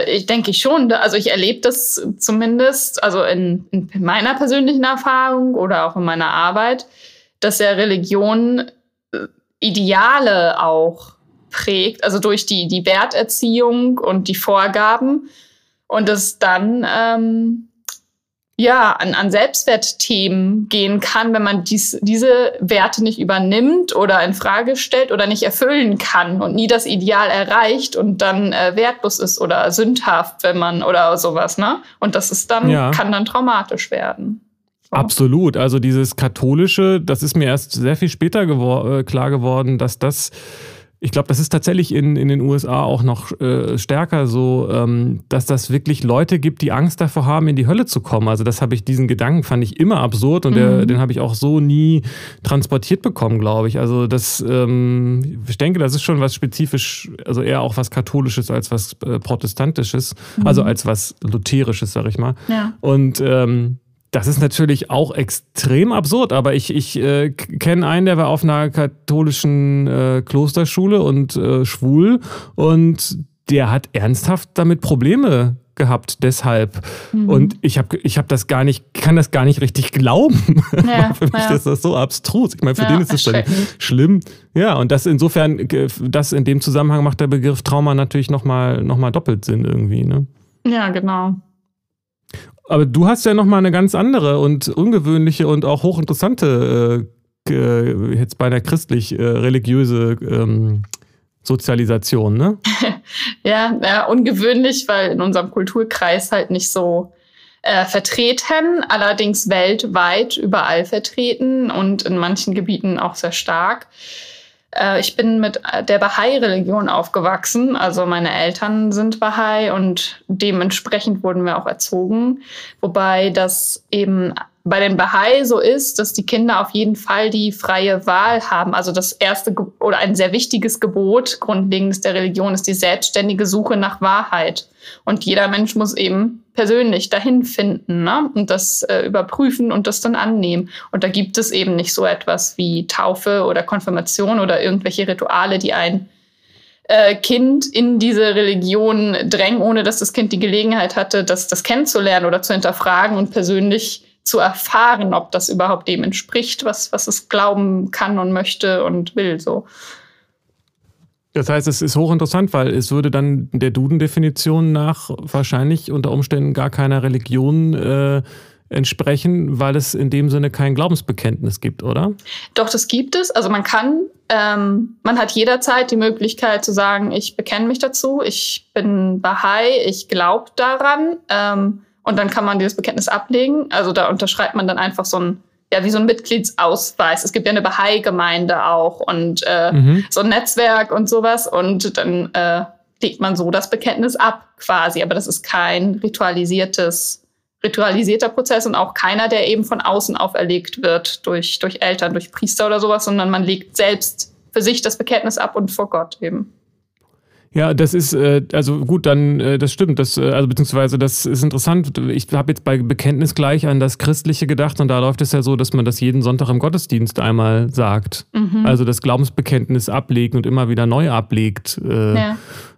ich denke schon, also ich erlebe das zumindest, also in, in, meiner persönlichen Erfahrung oder auch in meiner Arbeit, dass ja Religion äh, Ideale auch prägt, also durch die, die Werterziehung und die Vorgaben und es dann ähm, ja, an, an Selbstwertthemen gehen kann, wenn man dies, diese Werte nicht übernimmt oder in Frage stellt oder nicht erfüllen kann und nie das Ideal erreicht und dann äh, wertlos ist oder sündhaft, wenn man oder sowas, ne? Und das ist dann, ja. kann dann traumatisch werden. So. Absolut. Also dieses Katholische, das ist mir erst sehr viel später gewor äh, klar geworden, dass das ich glaube, das ist tatsächlich in, in den USA auch noch äh, stärker so, ähm, dass das wirklich Leute gibt, die Angst davor haben, in die Hölle zu kommen. Also das habe ich, diesen Gedanken fand ich immer absurd und mhm. der, den habe ich auch so nie transportiert bekommen, glaube ich. Also das, ähm, ich denke, das ist schon was spezifisch, also eher auch was Katholisches als was äh, Protestantisches, mhm. also als was Lutherisches, sag ich mal. Ja. Und ähm, das ist natürlich auch extrem absurd, aber ich, ich äh, kenne einen, der war auf einer katholischen äh, Klosterschule und äh, schwul und der hat ernsthaft damit Probleme gehabt, deshalb. Mhm. Und ich habe ich hab das gar nicht, kann das gar nicht richtig glauben. Ja, für mich ja. ist das so abstrus. Ich meine, für ja, den ist es dann schlimm. Ja, und das insofern, das in dem Zusammenhang macht der Begriff Trauma natürlich nochmal noch mal doppelt Sinn irgendwie. Ne? Ja, genau. Aber du hast ja nochmal eine ganz andere und ungewöhnliche und auch hochinteressante, äh, jetzt beinahe christlich-religiöse äh, ähm, Sozialisation, ne? ja, ja, ungewöhnlich, weil in unserem Kulturkreis halt nicht so äh, vertreten, allerdings weltweit überall vertreten und in manchen Gebieten auch sehr stark. Äh, ich bin mit der Bahai-Religion aufgewachsen. Also meine Eltern sind Bahai und dementsprechend wurden wir auch erzogen. Wobei das eben bei den Bahai so ist, dass die Kinder auf jeden Fall die freie Wahl haben. Also das erste Ge oder ein sehr wichtiges Gebot, grundlegendes der Religion, ist die selbstständige Suche nach Wahrheit. Und jeder Mensch muss eben persönlich dahin finden ne? und das äh, überprüfen und das dann annehmen. Und da gibt es eben nicht so etwas wie Taufe oder Konfirmation oder irgendwelche Rituale, die ein äh, Kind in diese Religion drängen, ohne dass das Kind die Gelegenheit hatte, das, das kennenzulernen oder zu hinterfragen und persönlich zu erfahren, ob das überhaupt dem entspricht, was, was es glauben kann und möchte und will. So. Das heißt, es ist hochinteressant, weil es würde dann der Duden-Definition nach wahrscheinlich unter Umständen gar keiner Religion äh, entsprechen, weil es in dem Sinne kein Glaubensbekenntnis gibt, oder? Doch, das gibt es. Also man kann, ähm, man hat jederzeit die Möglichkeit zu sagen, ich bekenne mich dazu, ich bin Bahai, ich glaube daran. Ähm, und dann kann man dieses Bekenntnis ablegen. Also da unterschreibt man dann einfach so ein, ja, wie so ein Mitgliedsausweis. Es gibt ja eine Bahai-Gemeinde auch und äh, mhm. so ein Netzwerk und sowas. Und dann äh, legt man so das Bekenntnis ab quasi. Aber das ist kein ritualisiertes ritualisierter Prozess und auch keiner, der eben von außen auferlegt wird durch, durch Eltern, durch Priester oder sowas, sondern man legt selbst für sich das Bekenntnis ab und vor Gott eben. Ja, das ist, äh, also gut, dann, äh, das stimmt, das, äh, also beziehungsweise das ist interessant. Ich habe jetzt bei Bekenntnis gleich an das Christliche gedacht und da läuft es ja so, dass man das jeden Sonntag im Gottesdienst einmal sagt. Mhm. Also das Glaubensbekenntnis ablegen und immer wieder neu ablegt. Ja.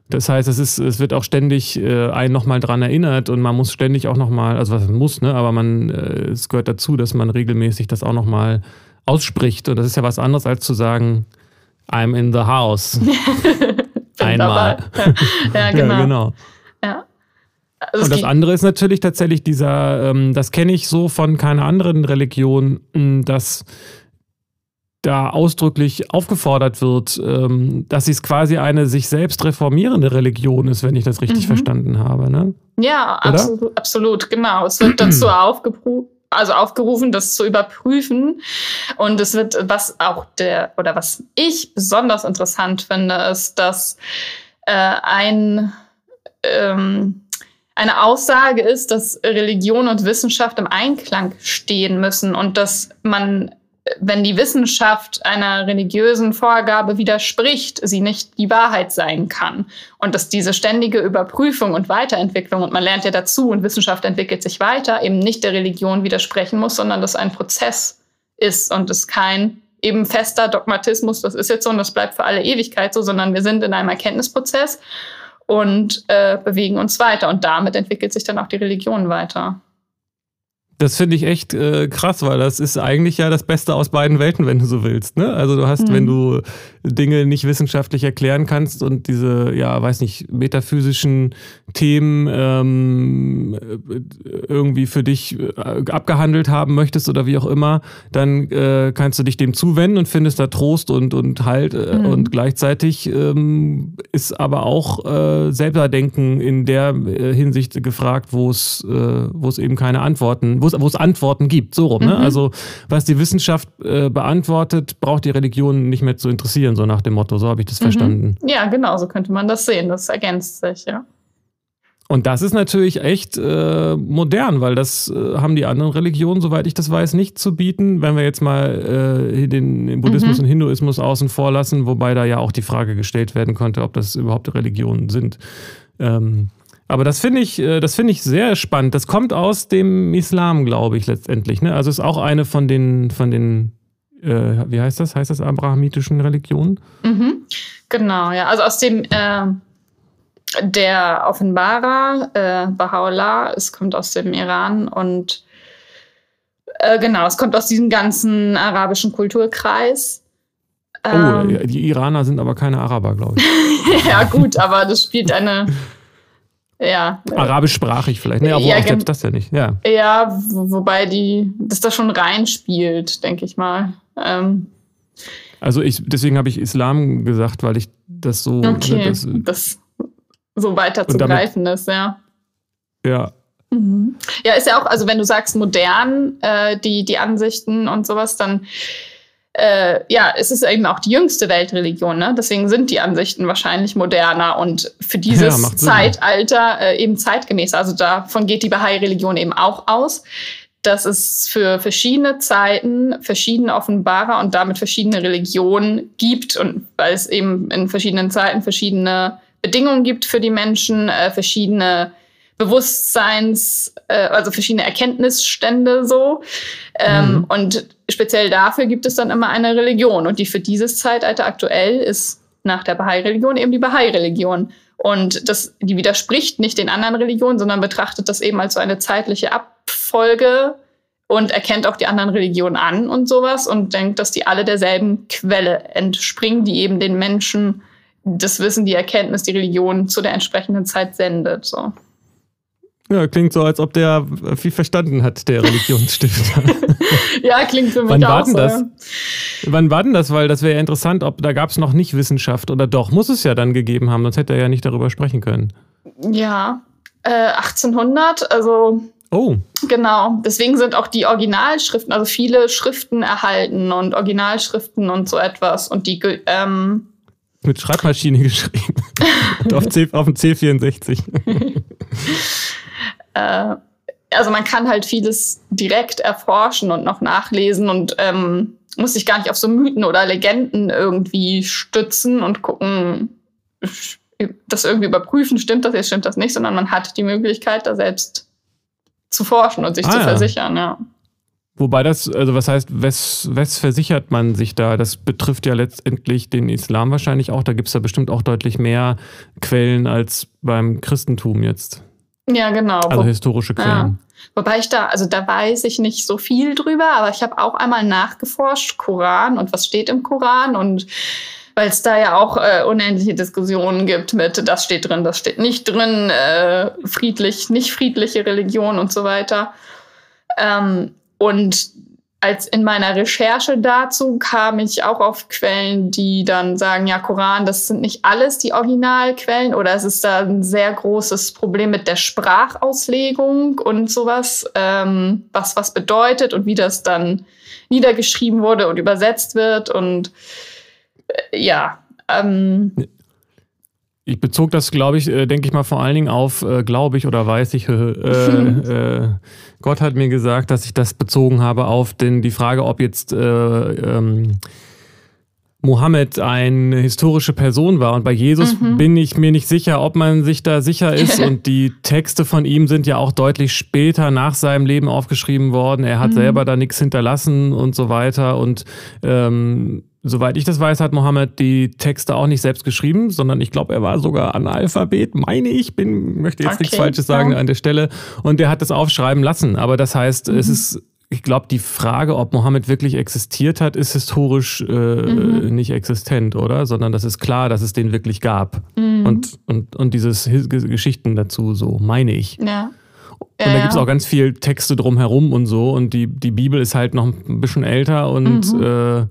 Das heißt, es, ist, es wird auch ständig äh, einen nochmal dran erinnert und man muss ständig auch nochmal, also was muss, ne, aber man, äh, es gehört dazu, dass man regelmäßig das auch nochmal ausspricht. Und das ist ja was anderes, als zu sagen, I'm in the house. Einmal. ja, genau. Ja, genau. Ja. Also und das andere ist natürlich tatsächlich dieser, ähm, das kenne ich so von keiner anderen Religion, dass da ausdrücklich aufgefordert wird, ähm, dass es quasi eine sich selbst reformierende Religion ist, wenn ich das richtig mhm. verstanden habe. Ne? Ja, absolut, absolut, genau. Es wird dazu aufgerufen, also aufgerufen, das zu überprüfen. Und es wird, was auch der, oder was ich besonders interessant finde, ist, dass äh, ein, ähm, eine Aussage ist, dass Religion und Wissenschaft im Einklang stehen müssen und dass man wenn die Wissenschaft einer religiösen Vorgabe widerspricht, sie nicht die Wahrheit sein kann. Und dass diese ständige Überprüfung und Weiterentwicklung, und man lernt ja dazu und Wissenschaft entwickelt sich weiter, eben nicht der Religion widersprechen muss, sondern dass ein Prozess ist und es kein eben fester Dogmatismus, das ist jetzt so und das bleibt für alle Ewigkeit so, sondern wir sind in einem Erkenntnisprozess und äh, bewegen uns weiter. Und damit entwickelt sich dann auch die Religion weiter. Das finde ich echt äh, krass, weil das ist eigentlich ja das Beste aus beiden Welten, wenn du so willst. Ne? Also du hast, mhm. wenn du Dinge nicht wissenschaftlich erklären kannst und diese, ja, weiß nicht, metaphysischen Themen ähm, irgendwie für dich äh, abgehandelt haben möchtest oder wie auch immer, dann äh, kannst du dich dem zuwenden und findest da Trost und, und Halt. Äh, mhm. Und gleichzeitig ähm, ist aber auch äh, Selberdenken in der äh, Hinsicht gefragt, wo es, äh, wo es eben keine Antworten, wo es Antworten gibt, so rum. Ne? Mhm. Also was die Wissenschaft äh, beantwortet, braucht die Religion nicht mehr zu interessieren, so nach dem Motto. So habe ich das mhm. verstanden. Ja, genau, so könnte man das sehen. Das ergänzt sich, ja. Und das ist natürlich echt äh, modern, weil das äh, haben die anderen Religionen, soweit ich das weiß, nicht zu bieten. Wenn wir jetzt mal äh, den, den, Buddhismus mhm. und Hinduismus außen vor lassen, wobei da ja auch die Frage gestellt werden konnte, ob das überhaupt Religionen sind. Ähm, aber das finde ich, äh, das finde ich sehr spannend. Das kommt aus dem Islam, glaube ich, letztendlich. Ne? Also ist auch eine von den, von den, äh, wie heißt das? Heißt das abrahamitischen Religionen? Mhm. Genau, ja. Also aus dem, äh, der Offenbarer, äh, Baha'u'llah, es kommt aus dem Iran und äh, genau, es kommt aus diesem ganzen arabischen Kulturkreis. Oh, ähm, die Iraner sind aber keine Araber, glaube ich. ja, gut, aber das spielt eine. Ja. Arabischsprachig vielleicht. Nee, aber ja, selbst das ja nicht. Ja, ja wobei die, das da schon reinspielt, denke ich mal. Ähm, also ich, deswegen habe ich Islam gesagt, weil ich das so. Okay, ne, das, das so weiter zu greifen ist, ja. Ja. Mhm. Ja, ist ja auch, also wenn du sagst modern, äh, die, die Ansichten und sowas, dann äh, ja, es ist eben auch die jüngste Weltreligion, ne? Deswegen sind die Ansichten wahrscheinlich moderner und für dieses ja, Zeitalter äh, eben zeitgemäß. Also davon geht die Bahai-Religion eben auch aus, dass es für verschiedene Zeiten verschiedene Offenbarer und damit verschiedene Religionen gibt und weil es eben in verschiedenen Zeiten verschiedene Bedingungen gibt für die Menschen, äh, verschiedene Bewusstseins, äh, also verschiedene Erkenntnisstände so. Ähm, mhm. Und speziell dafür gibt es dann immer eine Religion. Und die für dieses Zeitalter aktuell ist nach der Bahai-Religion eben die Bahai-Religion. Und das, die widerspricht nicht den anderen Religionen, sondern betrachtet das eben als so eine zeitliche Abfolge und erkennt auch die anderen Religionen an und sowas und denkt, dass die alle derselben Quelle entspringen, die eben den Menschen das Wissen, die Erkenntnis, die Religion zu der entsprechenden Zeit sendet. So. Ja, klingt so, als ob der viel verstanden hat, der Religionsstifter. ja, klingt für mich Wann war denn das? Wann war denn das? Weil das wäre ja interessant, ob da gab es noch nicht Wissenschaft oder doch. Muss es ja dann gegeben haben, sonst hätte er ja nicht darüber sprechen können. Ja, äh, 1800, also Oh. Genau. Deswegen sind auch die Originalschriften, also viele Schriften erhalten und Originalschriften und so etwas. Und die ähm, mit Schreibmaschine geschrieben. auf, C, auf dem C64. äh, also man kann halt vieles direkt erforschen und noch nachlesen und ähm, muss sich gar nicht auf so Mythen oder Legenden irgendwie stützen und gucken, das irgendwie überprüfen, stimmt das jetzt, stimmt das nicht, sondern man hat die Möglichkeit, da selbst zu forschen und sich ah, zu versichern, ja. Wobei das, also was heißt, was, was versichert man sich da? Das betrifft ja letztendlich den Islam wahrscheinlich auch. Da gibt es ja bestimmt auch deutlich mehr Quellen als beim Christentum jetzt. Ja, genau. Also historische Quellen. Ja. Wobei ich da, also da weiß ich nicht so viel drüber, aber ich habe auch einmal nachgeforscht, Koran und was steht im Koran und weil es da ja auch äh, unendliche Diskussionen gibt mit, das steht drin, das steht nicht drin, äh, friedlich, nicht friedliche Religion und so weiter. Ähm, und als in meiner Recherche dazu kam ich auch auf Quellen, die dann sagen, ja, Koran, das sind nicht alles die Originalquellen oder es ist da ein sehr großes Problem mit der Sprachauslegung und sowas, ähm, was was bedeutet und wie das dann niedergeschrieben wurde und übersetzt wird und äh, ja. Ähm, ich bezog das, glaube ich, äh, denke ich mal vor allen Dingen auf, äh, glaube ich oder weiß ich, äh, äh, Gott hat mir gesagt, dass ich das bezogen habe auf den, die Frage, ob jetzt äh, ähm, Mohammed eine historische Person war. Und bei Jesus mhm. bin ich mir nicht sicher, ob man sich da sicher ist. Und die Texte von ihm sind ja auch deutlich später nach seinem Leben aufgeschrieben worden. Er hat mhm. selber da nichts hinterlassen und so weiter. Und ähm, Soweit ich das weiß, hat Mohammed die Texte auch nicht selbst geschrieben, sondern ich glaube, er war sogar Analphabet, meine ich, bin, möchte jetzt okay, nichts Falsches sagen ja. an der Stelle. Und er hat das aufschreiben lassen. Aber das heißt, mhm. es ist, ich glaube, die Frage, ob Mohammed wirklich existiert hat, ist historisch äh, mhm. nicht existent, oder? Sondern das ist klar, dass es den wirklich gab. Mhm. Und, und, und dieses Geschichten dazu, so meine ich. Ja. Und ja, da gibt es auch ganz viel Texte drumherum und so. Und die, die Bibel ist halt noch ein bisschen älter und mhm. äh,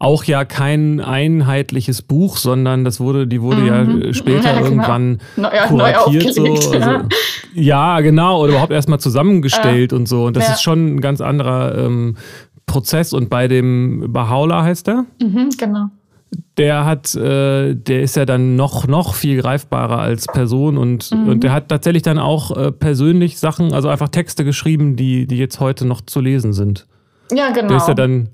auch ja kein einheitliches Buch, sondern das wurde, die wurde mhm. ja später ja, genau. irgendwann neu, kuratiert. Neu so. Also, ja, genau, oder überhaupt erstmal zusammengestellt äh, und so. Und das ja. ist schon ein ganz anderer ähm, Prozess. Und bei dem Bahaula heißt er? Mhm, genau. Der hat, äh, der ist ja dann noch, noch viel greifbarer als Person und, mhm. und der hat tatsächlich dann auch äh, persönlich Sachen, also einfach Texte geschrieben, die, die jetzt heute noch zu lesen sind. Ja, genau. Der ist ja dann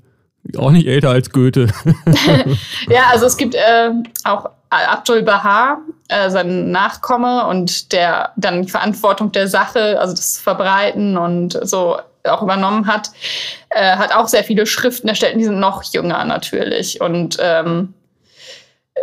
auch nicht älter als Goethe. ja, also es gibt äh, auch Abdul Baha, äh, sein Nachkomme und der dann die Verantwortung der Sache, also das Verbreiten und so auch übernommen hat, äh, hat auch sehr viele Schriften erstellt. Die sind noch jünger natürlich und ähm,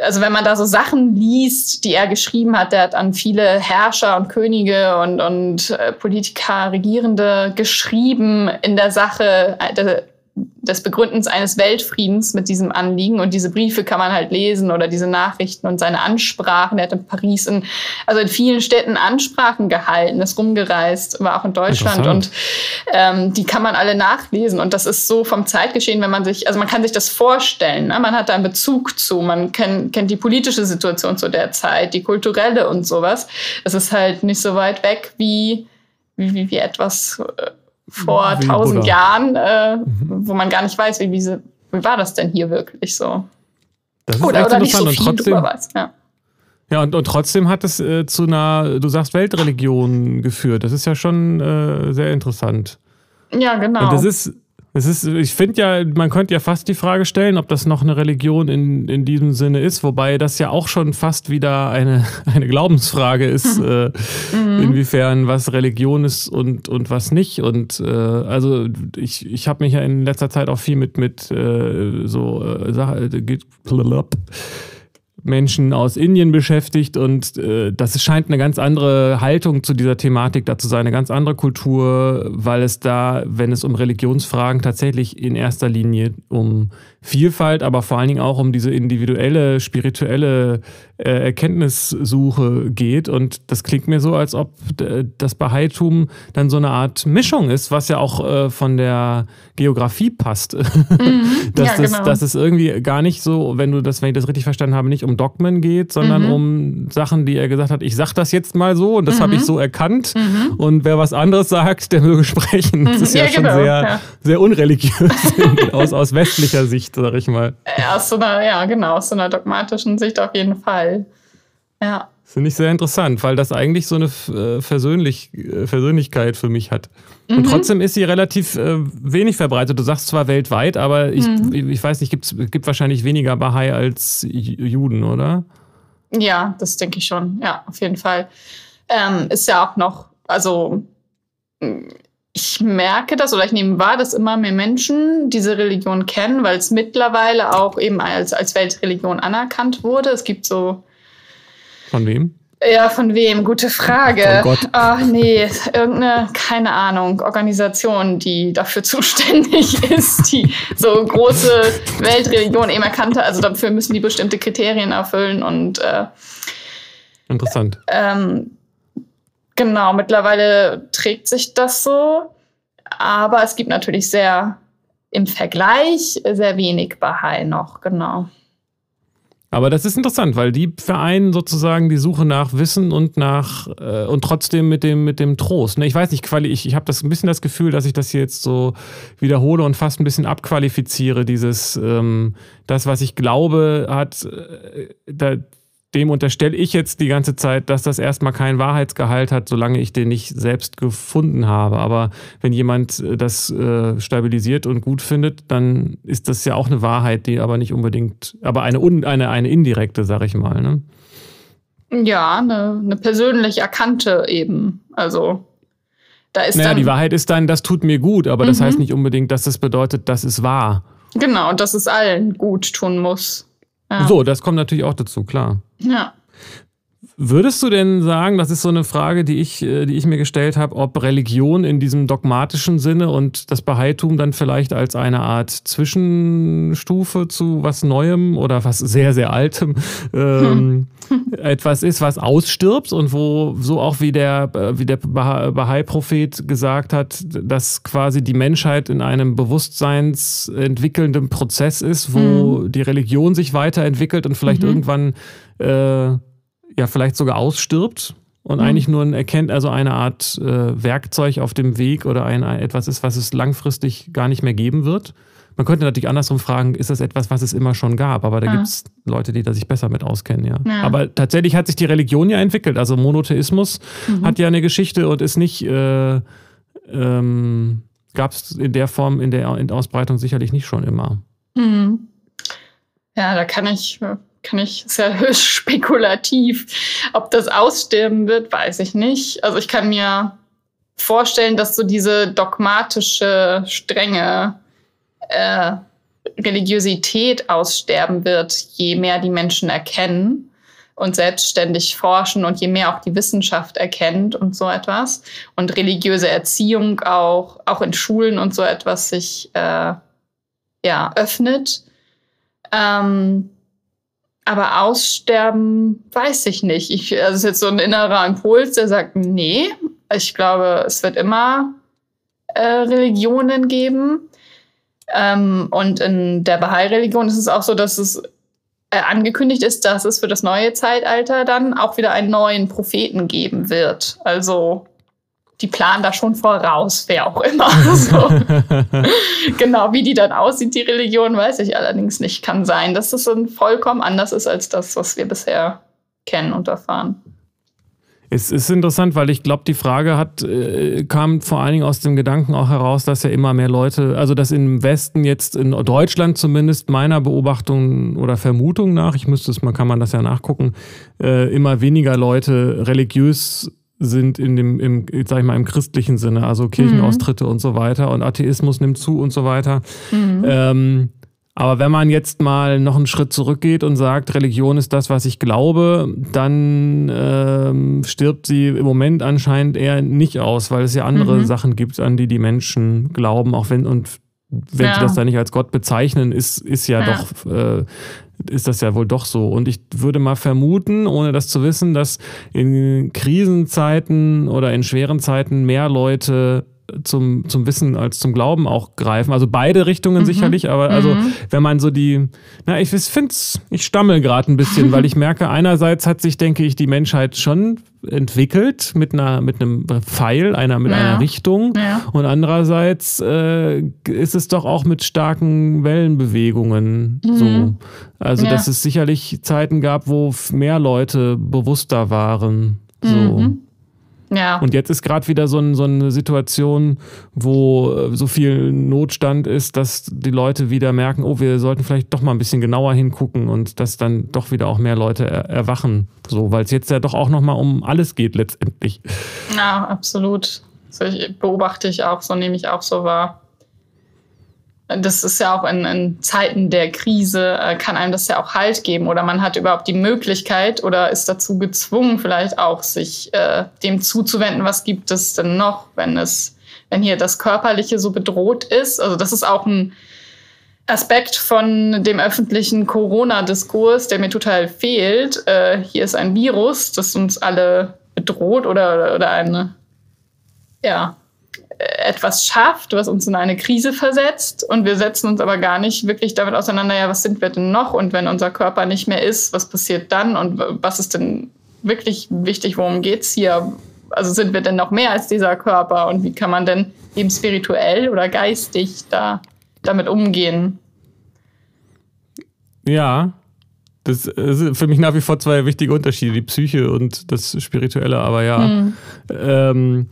also wenn man da so Sachen liest, die er geschrieben hat, der hat an viele Herrscher und Könige und, und äh, Politiker, Regierende geschrieben in der Sache, äh, des Begründens eines Weltfriedens mit diesem Anliegen. Und diese Briefe kann man halt lesen oder diese Nachrichten und seine Ansprachen. Er hat in Paris, in, also in vielen Städten Ansprachen gehalten, ist rumgereist, war auch in Deutschland. Und ähm, die kann man alle nachlesen. Und das ist so vom Zeitgeschehen, wenn man sich, also man kann sich das vorstellen. Ne? Man hat da einen Bezug zu, man kennt, kennt die politische Situation zu der Zeit, die kulturelle und sowas. Es ist halt nicht so weit weg wie, wie, wie etwas. Äh, vor tausend Jahren, äh, mhm. wo man gar nicht weiß, wie, wie, wie war das denn hier wirklich so. Das ist oder, oder nicht so viel und trotzdem, weiß, ja. Ja, und, und trotzdem hat es äh, zu einer, du sagst, Weltreligion geführt. Das ist ja schon äh, sehr interessant. Ja, genau. Und das ist, es ist, ich finde ja, man könnte ja fast die Frage stellen, ob das noch eine Religion in, in diesem Sinne ist, wobei das ja auch schon fast wieder eine, eine Glaubensfrage ist, äh, mhm. inwiefern was Religion ist und, und was nicht. Und äh, also ich, ich habe mich ja in letzter Zeit auch viel mit, mit äh, so äh, Sachen Menschen aus Indien beschäftigt und äh, das scheint eine ganz andere Haltung zu dieser Thematik da zu sein, eine ganz andere Kultur, weil es da, wenn es um Religionsfragen tatsächlich in erster Linie um Vielfalt, aber vor allen Dingen auch um diese individuelle, spirituelle äh, Erkenntnissuche geht. Und das klingt mir so, als ob das Bahaitum dann so eine Art Mischung ist, was ja auch äh, von der Geografie passt. Mhm. dass, ja, das, genau. dass es irgendwie gar nicht so, wenn du das, wenn ich das richtig verstanden habe, nicht um Dogmen geht, sondern mhm. um Sachen, die er gesagt hat, ich sag das jetzt mal so und das mhm. habe ich so erkannt. Mhm. Und wer was anderes sagt, der möge sprechen. Das ist ja, ja schon genau. sehr, ja. sehr unreligiös aus, aus westlicher Sicht. Sicht, sag ich mal. Ja, aus so einer, ja, genau, aus so einer dogmatischen Sicht auf jeden Fall. Ja. Finde ich sehr interessant, weil das eigentlich so eine äh, Versöhnlich, äh, Versöhnlichkeit für mich hat. Und mhm. trotzdem ist sie relativ äh, wenig verbreitet. Du sagst zwar weltweit, aber ich, mhm. ich weiß nicht, es gibt wahrscheinlich weniger Bahai als Juden, oder? Ja, das denke ich schon. Ja, auf jeden Fall. Ähm, ist ja auch noch, also ich merke das oder ich nehme wahr, dass immer mehr Menschen diese Religion kennen, weil es mittlerweile auch eben als, als Weltreligion anerkannt wurde. Es gibt so. Von wem? Ja, von wem? Gute Frage. Oh Gott. Ach nee, irgendeine, keine Ahnung, Organisation, die dafür zuständig ist, die so große Weltreligion eben erkannte. Also dafür müssen die bestimmte Kriterien erfüllen und äh, Interessant. Ähm, Genau, mittlerweile trägt sich das so. Aber es gibt natürlich sehr im Vergleich sehr wenig Bahai noch, genau. Aber das ist interessant, weil die vereinen sozusagen die Suche nach Wissen und nach äh, und trotzdem mit dem mit dem Trost. Ne? Ich weiß nicht, ich, ich habe das ein bisschen das Gefühl, dass ich das hier jetzt so wiederhole und fast ein bisschen abqualifiziere. Dieses ähm, das, was ich glaube, hat äh, da, dem unterstelle ich jetzt die ganze Zeit, dass das erstmal keinen Wahrheitsgehalt hat, solange ich den nicht selbst gefunden habe. Aber wenn jemand äh, das äh, stabilisiert und gut findet, dann ist das ja auch eine Wahrheit, die aber nicht unbedingt, aber eine, eine, eine indirekte, sag ich mal. Ne? Ja, eine, eine persönlich erkannte eben. Also da ist naja, dann, die Wahrheit ist dann, das tut mir gut, aber mhm. das heißt nicht unbedingt, dass das bedeutet, das ist wahr. Genau, dass es allen gut tun muss. Ja. So, das kommt natürlich auch dazu, klar. Ja. Würdest du denn sagen, das ist so eine Frage, die ich, äh, die ich mir gestellt habe, ob Religion in diesem dogmatischen Sinne und das Bahaitum dann vielleicht als eine Art Zwischenstufe zu was Neuem oder was sehr, sehr Altem ähm, hm. etwas ist, was ausstirbt und wo so auch wie der, äh, wie der Bahai-Prophet gesagt hat, dass quasi die Menschheit in einem bewusstseinsentwickelnden Prozess ist, wo hm. die Religion sich weiterentwickelt und vielleicht mhm. irgendwann äh, ja vielleicht sogar ausstirbt und mhm. eigentlich nur ein erkennt, also eine Art äh, Werkzeug auf dem Weg oder ein, etwas ist, was es langfristig gar nicht mehr geben wird. Man könnte natürlich andersrum fragen, ist das etwas, was es immer schon gab? Aber da ja. gibt es Leute, die da sich besser mit auskennen, ja. ja. Aber tatsächlich hat sich die Religion ja entwickelt. Also Monotheismus mhm. hat ja eine Geschichte und ist nicht, äh, ähm, gab es in der Form, in der Ausbreitung sicherlich nicht schon immer. Mhm. Ja, da kann ich kann ich, ja höchst spekulativ. Ob das aussterben wird, weiß ich nicht. Also ich kann mir vorstellen, dass so diese dogmatische Strenge äh, Religiosität aussterben wird, je mehr die Menschen erkennen und selbstständig forschen und je mehr auch die Wissenschaft erkennt und so etwas und religiöse Erziehung auch auch in Schulen und so etwas sich äh, ja öffnet. Ähm, aber aussterben weiß ich nicht. Ich, also das ist jetzt so ein innerer Impuls, der sagt, nee, ich glaube, es wird immer äh, Religionen geben. Ähm, und in der Bahai-Religion ist es auch so, dass es äh, angekündigt ist, dass es für das neue Zeitalter dann auch wieder einen neuen Propheten geben wird. Also die planen da schon voraus, wer auch immer. So. genau, wie die dann aussieht, die Religion, weiß ich allerdings nicht. Kann sein, dass es ein vollkommen anders ist als das, was wir bisher kennen und erfahren. Es ist interessant, weil ich glaube, die Frage hat, äh, kam vor allen Dingen aus dem Gedanken auch heraus, dass ja immer mehr Leute, also dass im Westen jetzt in Deutschland zumindest meiner Beobachtung oder Vermutung nach, ich müsste es mal, kann man das ja nachgucken, äh, immer weniger Leute religiös sind in dem, im, sag ich mal, im christlichen Sinne, also Kirchenaustritte mhm. und so weiter und Atheismus nimmt zu und so weiter. Mhm. Ähm, aber wenn man jetzt mal noch einen Schritt zurückgeht und sagt, Religion ist das, was ich glaube, dann ähm, stirbt sie im Moment anscheinend eher nicht aus, weil es ja andere mhm. Sachen gibt, an die die Menschen glauben, auch wenn und wenn ja. sie das da nicht als Gott bezeichnen, ist, ist ja, ja. doch, äh, ist das ja wohl doch so. Und ich würde mal vermuten, ohne das zu wissen, dass in Krisenzeiten oder in schweren Zeiten mehr Leute zum, zum Wissen als zum Glauben auch greifen. Also beide Richtungen mhm. sicherlich, aber also mhm. wenn man so die, na, ich finde ich stammel gerade ein bisschen, weil ich merke, einerseits hat sich, denke ich, die Menschheit schon entwickelt mit einer, mit einem Pfeil, einer, mit ja. einer Richtung. Ja. Und andererseits äh, ist es doch auch mit starken Wellenbewegungen mhm. so. Also, ja. dass es sicherlich Zeiten gab, wo mehr Leute bewusster waren. So. Mhm. Ja. Und jetzt ist gerade wieder so, ein, so, eine Situation, wo äh, so viel Notstand ist, dass die Leute wieder merken, oh, wir sollten vielleicht doch mal ein bisschen genauer hingucken und dass dann doch wieder auch mehr Leute er erwachen. So, weil es jetzt ja doch auch nochmal um alles geht letztendlich. Ja, absolut. Das beobachte ich auch, so nehme ich auch so wahr das ist ja auch in, in, Zeiten der Krise, äh, kann einem das ja auch Halt geben oder man hat überhaupt die Möglichkeit oder ist dazu gezwungen, vielleicht auch sich äh, dem zuzuwenden, was gibt es denn noch, wenn es, wenn hier das Körperliche so bedroht ist. Also das ist auch ein Aspekt von dem öffentlichen Corona-Diskurs, der mir total fehlt. Äh, hier ist ein Virus, das uns alle bedroht oder, oder eine, ja, etwas schafft, was uns in eine Krise versetzt und wir setzen uns aber gar nicht wirklich damit auseinander, ja, was sind wir denn noch und wenn unser Körper nicht mehr ist, was passiert dann und was ist denn wirklich wichtig, worum geht's hier? Also sind wir denn noch mehr als dieser Körper und wie kann man denn eben spirituell oder geistig da damit umgehen? Ja, das sind für mich nach wie vor zwei wichtige Unterschiede, die Psyche und das Spirituelle, aber ja. Hm. Ähm,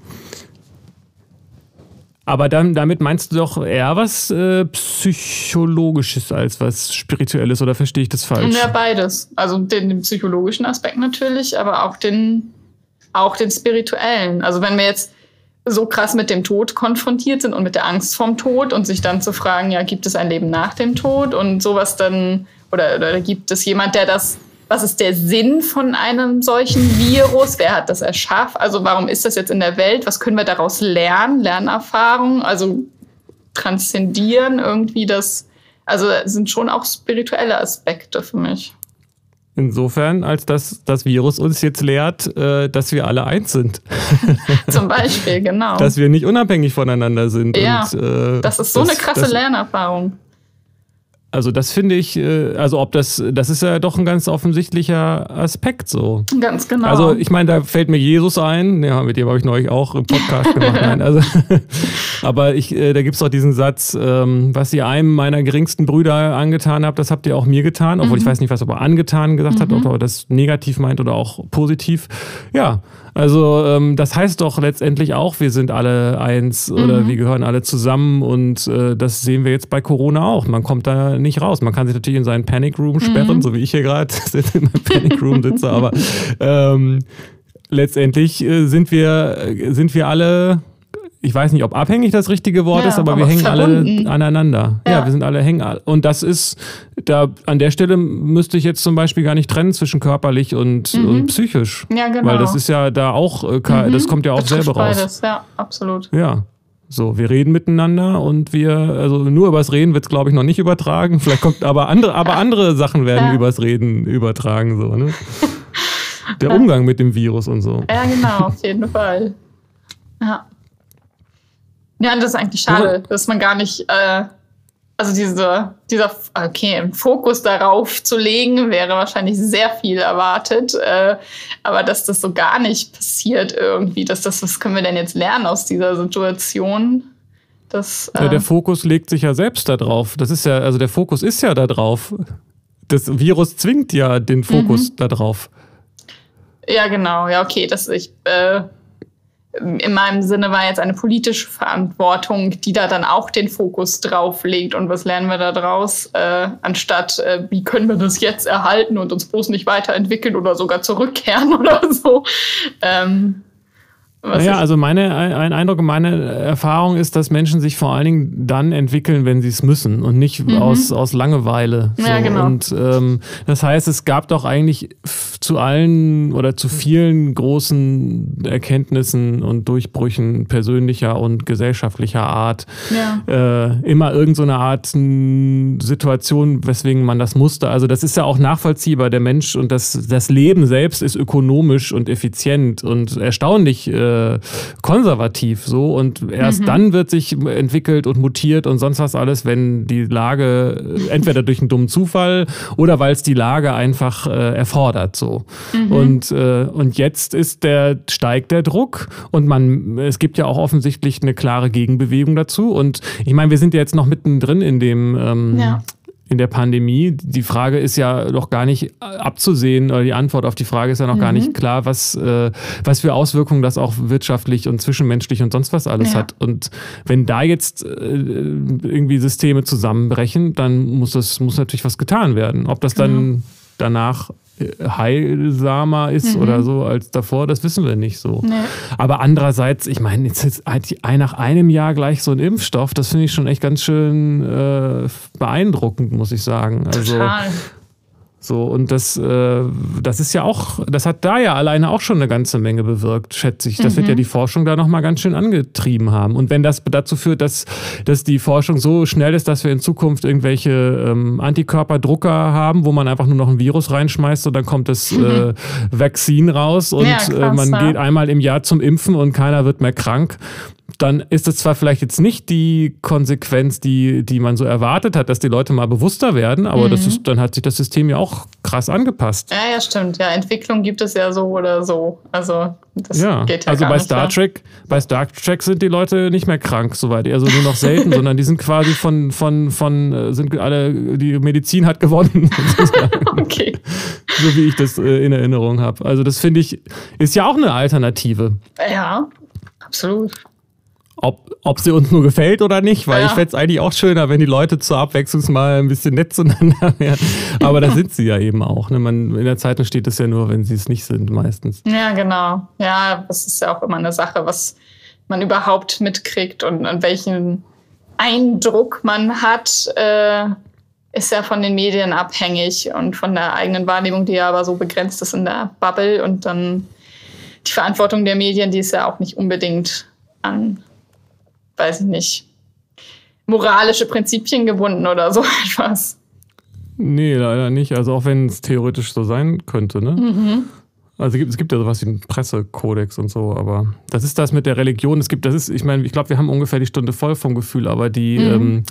aber dann, damit meinst du doch eher was äh, Psychologisches als was Spirituelles oder verstehe ich das falsch? Ja, beides. Also den, den, psychologischen Aspekt natürlich, aber auch den, auch den spirituellen. Also wenn wir jetzt so krass mit dem Tod konfrontiert sind und mit der Angst vorm Tod und sich dann zu fragen, ja, gibt es ein Leben nach dem Tod und sowas dann, oder, oder gibt es jemand, der das was ist der Sinn von einem solchen Virus? Wer hat das erschaffen? Also warum ist das jetzt in der Welt? Was können wir daraus lernen? Lernerfahrung, also transzendieren irgendwie das. Also sind schon auch spirituelle Aspekte für mich. Insofern, als dass das Virus uns jetzt lehrt, äh, dass wir alle eins sind. Zum Beispiel, genau. Dass wir nicht unabhängig voneinander sind. Ja, und, äh, das ist so das, eine krasse das, Lernerfahrung. Also das finde ich, äh, also ob das, das ist ja doch ein ganz offensichtlicher Aspekt so. Ganz genau. Also ich meine, da fällt mir Jesus ein, ja, mit dem habe ich neulich auch im Podcast gemacht. Nein, also, aber ich, äh, da gibt es doch diesen Satz, ähm, was ihr einem meiner geringsten Brüder angetan habt, das habt ihr auch mir getan, obwohl mhm. ich weiß nicht, was er angetan gesagt mhm. hat, ob er das negativ meint oder auch positiv. Ja, also ähm, das heißt doch letztendlich auch, wir sind alle eins oder mhm. wir gehören alle zusammen und äh, das sehen wir jetzt bei Corona auch. Man kommt da nicht raus. Man kann sich natürlich in seinen Panic Room sperren, mhm. so wie ich hier gerade in meinem Panic Room sitze, aber ähm, letztendlich äh, sind wir sind wir alle ich weiß nicht, ob abhängig das richtige Wort Ja, ist, aber, aber wir hängen verbunden. alle aneinander. Ja. Ja. wir sind alle hängen. Und das ist, da an der Stelle müsste ich jetzt zum Beispiel gar nicht trennen zwischen körperlich und, und psychisch. Ja, genau. Weil das ist ja da auch, äh, ka- das kommt ja auch Betrifft selber raus. Beides, ja, absolut. Ja. So, wir reden miteinander und wir, also nur übers Reden wird es, glaube ich, noch nicht übertragen. Vielleicht kommt aber andere, aber andere Sachen werden Ja. übers Reden übertragen, so, ne? Der Umgang mit dem Virus und so. Ja, genau, auf jeden Fall. Ja. Ja, das ist eigentlich schade, dass man gar nicht, äh, also diese, dieser, okay, Fokus darauf zu legen, wäre wahrscheinlich sehr viel erwartet. Äh, aber dass das so gar nicht passiert irgendwie, dass das, was können wir denn jetzt lernen aus dieser Situation? Das, äh, Ja, der Fokus legt sich ja selbst da drauf. Das ist ja, also der Fokus ist ja da drauf. Das Virus zwingt ja den Fokus Mhm. da drauf. Ja, genau. Ja, okay. Das ich äh, in meinem Sinne war jetzt eine politische Verantwortung, die da dann auch den Fokus drauf legt. Und was lernen wir da draus? Äh, anstatt, äh, wie können wir das jetzt erhalten und uns bloß nicht weiterentwickeln oder sogar zurückkehren oder so. Ähm, Naja, also meine, ein Eindruck, meine Erfahrung ist, dass Menschen sich vor allen Dingen dann entwickeln, wenn sie es müssen und nicht aus, aus Langeweile. Mhm. Ja, genau. Und ähm, das heißt, es gab doch eigentlich zu allen oder zu vielen großen Erkenntnissen und Durchbrüchen persönlicher und gesellschaftlicher Art ja. äh, immer irgend so eine Art Situation, weswegen man das musste. Also das ist ja auch nachvollziehbar. Der Mensch und das, das Leben selbst ist ökonomisch und effizient und erstaunlich äh, konservativ so. Und erst dann wird sich entwickelt und mutiert und sonst was alles, wenn die Lage äh, entweder durch einen dummen Zufall oder weil es die Lage einfach äh, erfordert so. Und, äh, und jetzt ist der, steigt der Druck und man, es gibt ja auch offensichtlich eine klare Gegenbewegung dazu. Und ich meine, wir sind ja jetzt noch mittendrin in dem, ähm, Ja. in der Pandemie. Die Frage ist ja noch gar nicht abzusehen, oder die Antwort auf die Frage ist ja noch gar nicht klar, was, äh, was für Auswirkungen das auch wirtschaftlich und zwischenmenschlich und sonst was alles Ja. hat. Und wenn da jetzt äh, irgendwie Systeme zusammenbrechen, dann muss das muss natürlich was getan werden. Ob das dann danach heilsamer ist oder so als davor, das wissen wir nicht so. Nee. Aber andererseits, ich meine, jetzt ein- nach einem Jahr gleich so ein Impfstoff, das finde ich schon echt ganz schön äh, beeindruckend, muss ich sagen. Also Total. So und das, äh, das ist ja auch, das hat da ja alleine auch schon eine ganze Menge bewirkt, schätze ich. Das wird ja die Forschung da nochmal ganz schön angetrieben haben. Und wenn das dazu führt, dass, dass die Forschung so schnell ist, dass wir in Zukunft irgendwelche ähm, Antikörperdrucker haben, wo man einfach nur noch ein Virus reinschmeißt und dann kommt das äh, Vakzin raus und Ja, krass, äh, man ja. geht einmal im Jahr zum Impfen und keiner wird mehr krank. Dann ist es zwar vielleicht jetzt nicht die Konsequenz, die, die man so erwartet hat, dass die Leute mal bewusster werden, aber das ist, dann hat sich das System ja auch krass angepasst. Ja, ja, stimmt. Ja, Entwicklung gibt es ja so oder so. Also das Ja, geht ja also bei nicht, Star ja. Trek, bei Star Trek sind die Leute nicht mehr krank, soweit, also nur noch selten, sondern die sind quasi von, von, von, äh, sind alle, die Medizin hat gewonnen, Okay. so wie ich das äh, in Erinnerung habe. Also das finde ich, ist ja auch eine Alternative. Ja, absolut. Ob, ob sie uns nur gefällt oder nicht, weil Ja. ich fände es eigentlich auch schöner, wenn die Leute zur Abwechslung mal ein bisschen nett zueinander wären. Aber da sind sie ja eben auch. Ne? Man, in der Zeitung steht es ja nur, wenn sie es nicht sind, meistens. Ja, genau. Ja, das ist ja auch immer eine Sache, was man überhaupt mitkriegt und, und welchen Eindruck man hat, äh, ist ja von den Medien abhängig und von der eigenen Wahrnehmung, die ja aber so begrenzt ist in der Bubble. Und dann die Verantwortung der Medien, die ist ja auch nicht unbedingt an, weiß ich nicht, moralische Prinzipien gebunden oder so etwas. Nee, leider nicht. Also auch wenn es theoretisch so sein könnte, ne? Mhm. Also es gibt, es gibt ja sowas wie einen Pressekodex und so, aber das ist das mit der Religion. Es gibt, das ist, ich meine, ich glaube, wir haben ungefähr die Stunde voll vom Gefühl, aber die, Mhm. ähm,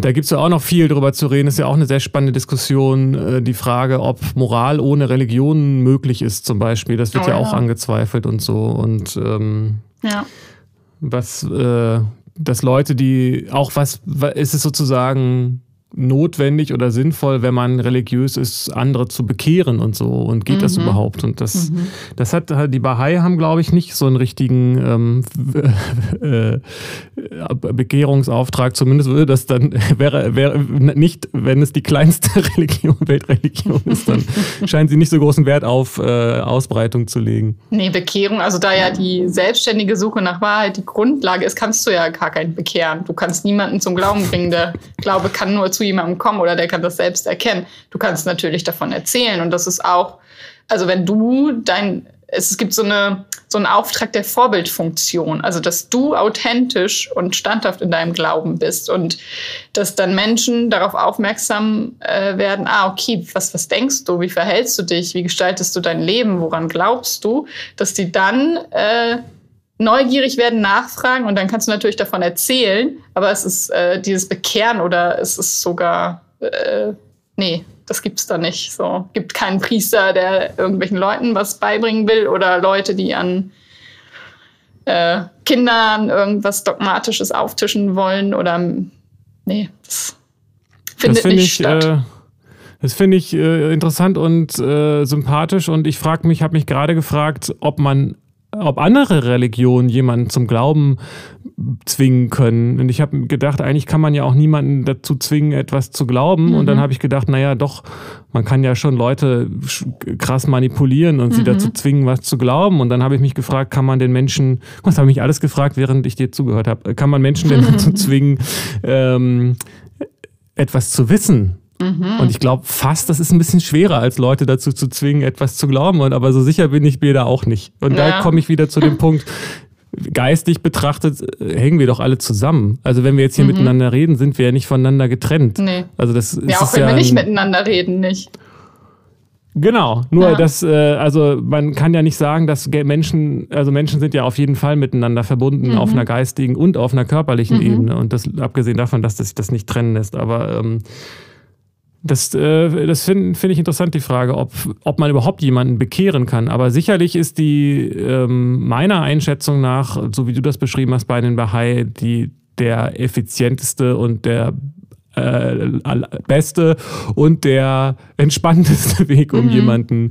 da gibt es ja auch noch viel drüber zu reden. Das ist ja auch eine sehr spannende Diskussion, äh, die Frage, ob Moral ohne Religion möglich ist, zum Beispiel. Das wird Oh ja auch ja. angezweifelt und so. Und ähm, Ja. Was, äh, dass Leute, die auch was, wa- ist es sozusagen, notwendig oder sinnvoll, wenn man religiös ist, andere zu bekehren und so. Und geht mhm. das überhaupt? Und das, mhm. das hat die Bahai haben, glaube ich, nicht so einen richtigen ähm, äh, Bekehrungsauftrag. Zumindest würde das dann wäre, wäre nicht, wenn es die kleinste Religion, Weltreligion ist, dann scheint sie nicht so großen Wert auf äh, Ausbreitung zu legen. Nee, Bekehrung, also da ja die selbstständige Suche nach Wahrheit die Grundlage ist, kannst du ja gar keinen bekehren. Du kannst niemanden zum Glauben bringen. Der Glaube kann nur zu jemandem kommen oder der kann das selbst erkennen. Du kannst natürlich davon erzählen und das ist auch, also wenn du dein, es gibt so eine so einen Auftrag der Vorbildfunktion, also dass du authentisch und standhaft in deinem Glauben bist und dass dann Menschen darauf aufmerksam äh, werden, ah, okay, was, was denkst du, wie verhältst du dich, wie gestaltest du dein Leben, woran glaubst du, dass die dann äh, neugierig werden, nachfragen und dann kannst du natürlich davon erzählen, aber es ist äh, dieses Bekehren oder es ist sogar, äh, nee, das gibt's da nicht. So gibt keinen Priester, der irgendwelchen Leuten was beibringen will oder Leute, die an äh, Kindern irgendwas Dogmatisches auftischen wollen oder nee, das findet das find nicht ich, statt. Äh, das finde ich äh, interessant und äh, sympathisch und ich frage mich, habe mich gerade gefragt, ob man ob andere Religionen jemanden zum Glauben zwingen können. Und ich habe gedacht, eigentlich kann man ja auch niemanden dazu zwingen, etwas zu glauben. Mhm. Und dann mhm. habe ich gedacht, naja, doch, man kann ja schon Leute krass manipulieren und mhm. sie dazu zwingen, was zu glauben. Und dann habe ich mich gefragt, kann man den Menschen, was habe ich mich alles gefragt, während ich dir zugehört habe, kann man Menschen denn dazu zwingen, ähm, etwas zu wissen? Mhm. Und ich glaube fast, das ist ein bisschen schwerer, als Leute dazu zu zwingen, etwas zu glauben. Und aber so sicher bin ich mir da auch nicht. Und ja. da komme ich wieder zu dem Punkt, geistig betrachtet äh, hängen wir doch alle zusammen. Also wenn wir jetzt hier mhm. miteinander reden, sind wir ja nicht voneinander getrennt. Nee. Also das ja, auch wenn ja wir nicht miteinander reden, nicht. Genau, nur ja. das, äh, also man kann ja nicht sagen, dass Menschen, also Menschen sind ja auf jeden Fall miteinander verbunden mhm. auf einer geistigen und auf einer körperlichen mhm. Ebene. Und das abgesehen davon, dass sich das nicht trennen lässt. Aber ähm, das, äh, das finde find ich interessant, die Frage, ob, ob man überhaupt jemanden bekehren kann. Aber sicherlich ist die ähm, meiner Einschätzung nach, so wie du das beschrieben hast bei den Bahai, die der effizienteste und der äh, beste und der entspannteste Weg, um mhm. jemanden